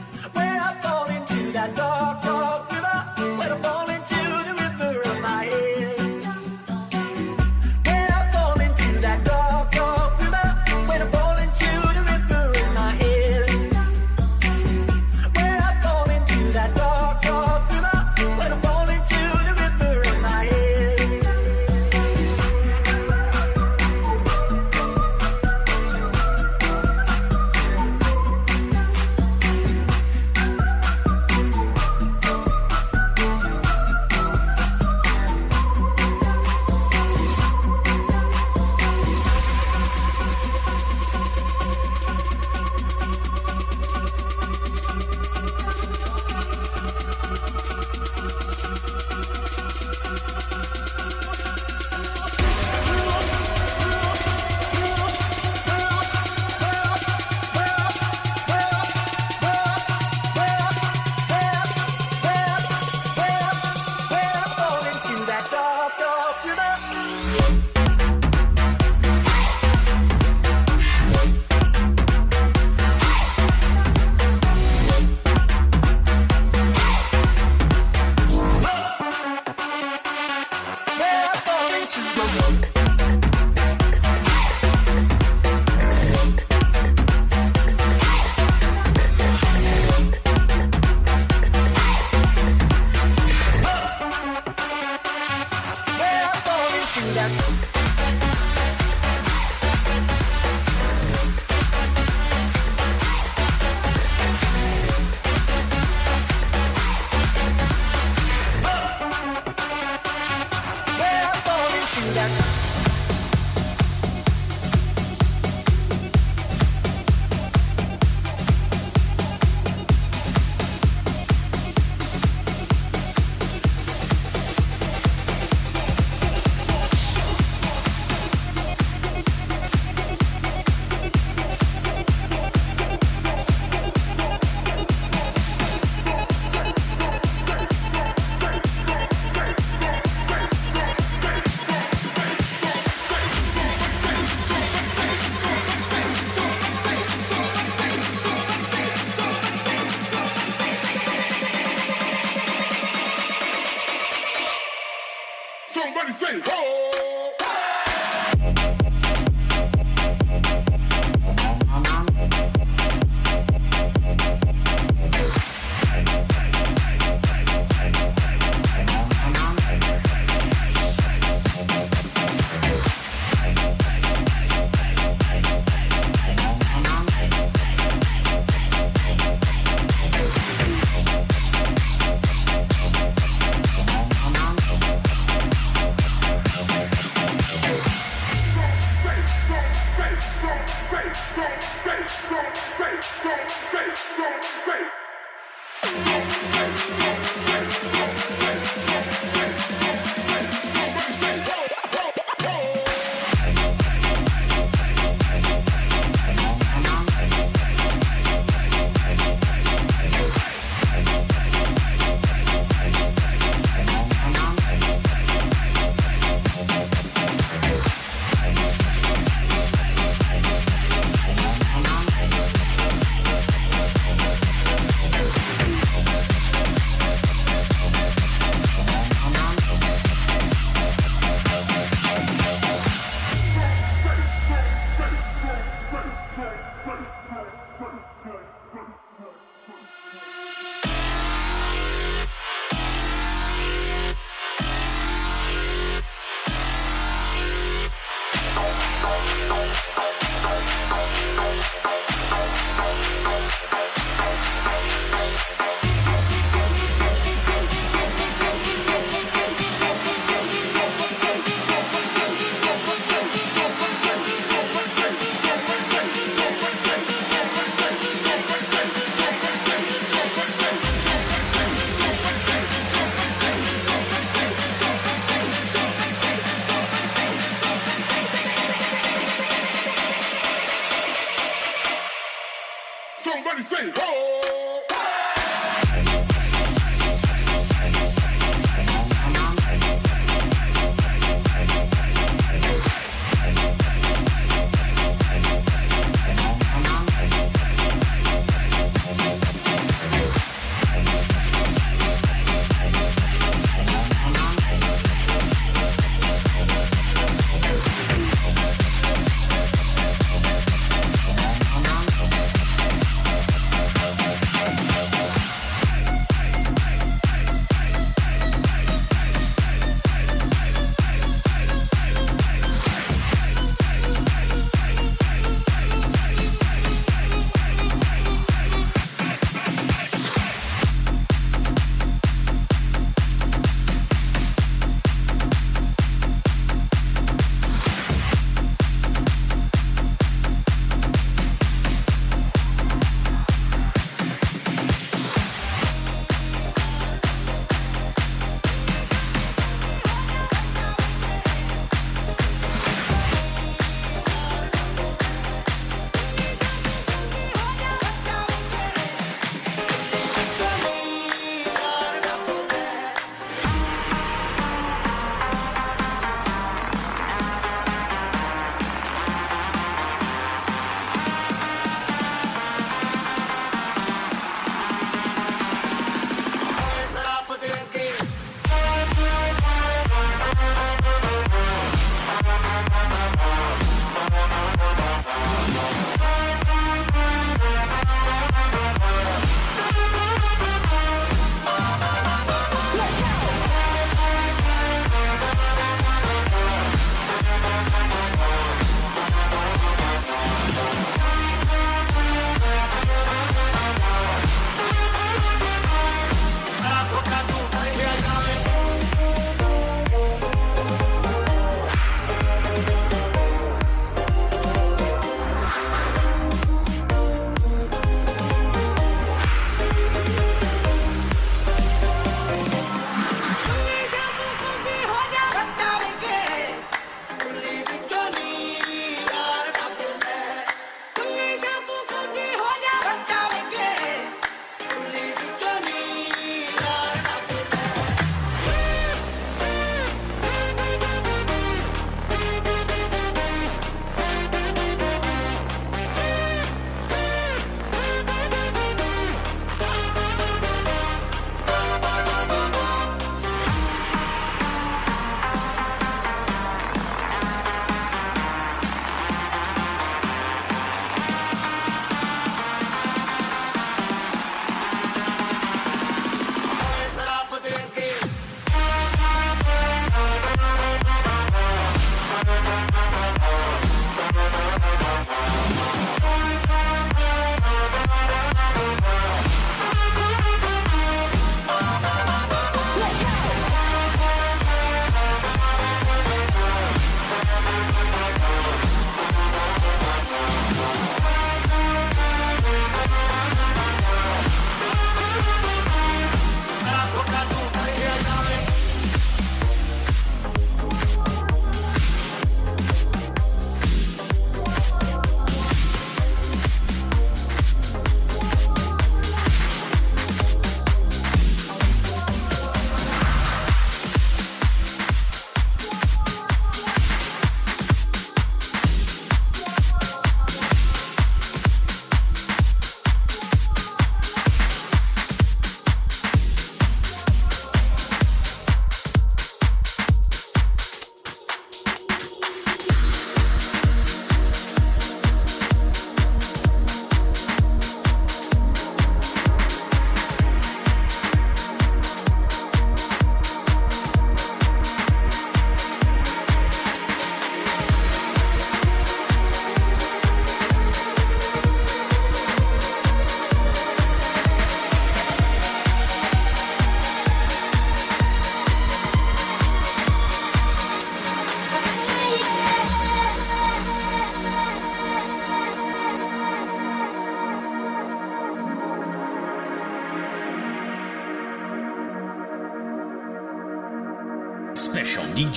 S15: Somebody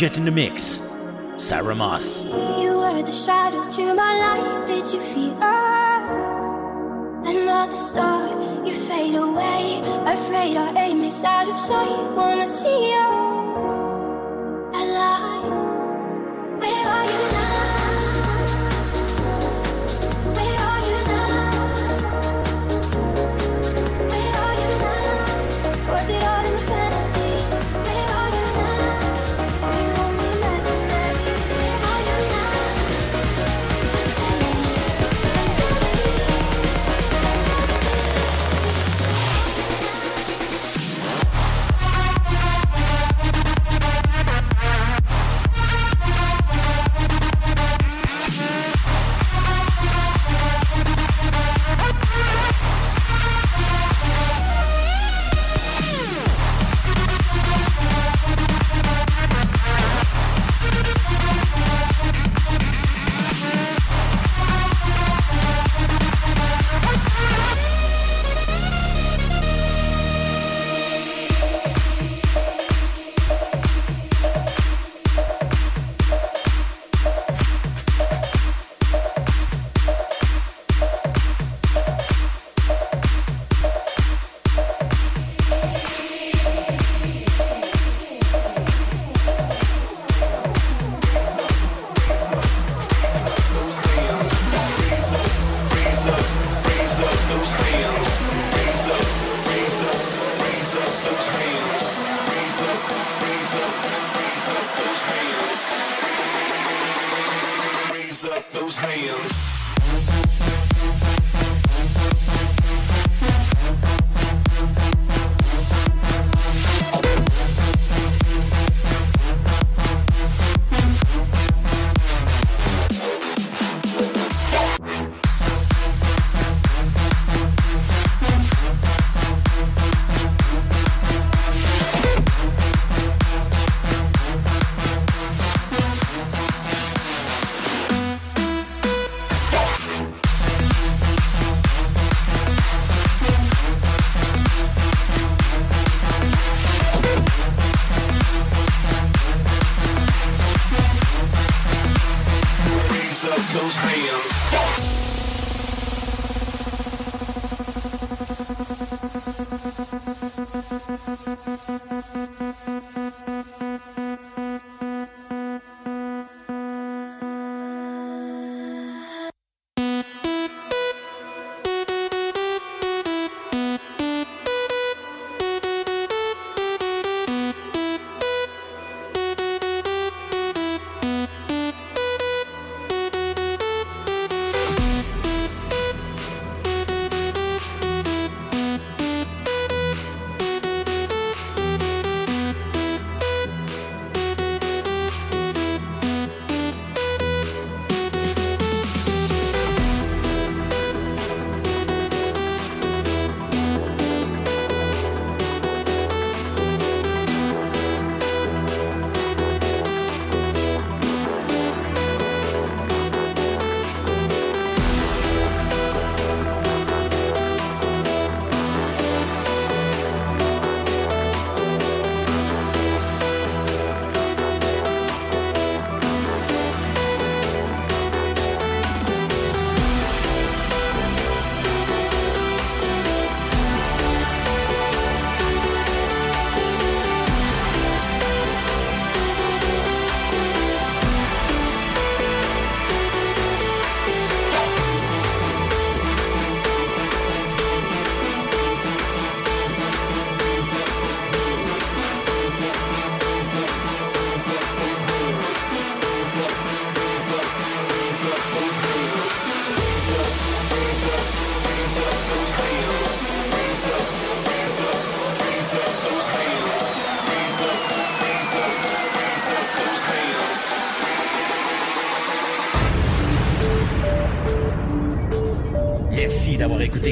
S1: DJ in the mix. Sarah Moss.
S17: You were the shadow to my. Did you feel us? Another star, you fade away. Afraid our aim is out of sight. Wanna see us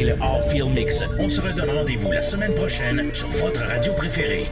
S1: le All Mix. On se redonne rendez-vous la semaine prochaine sur votre radio préférée.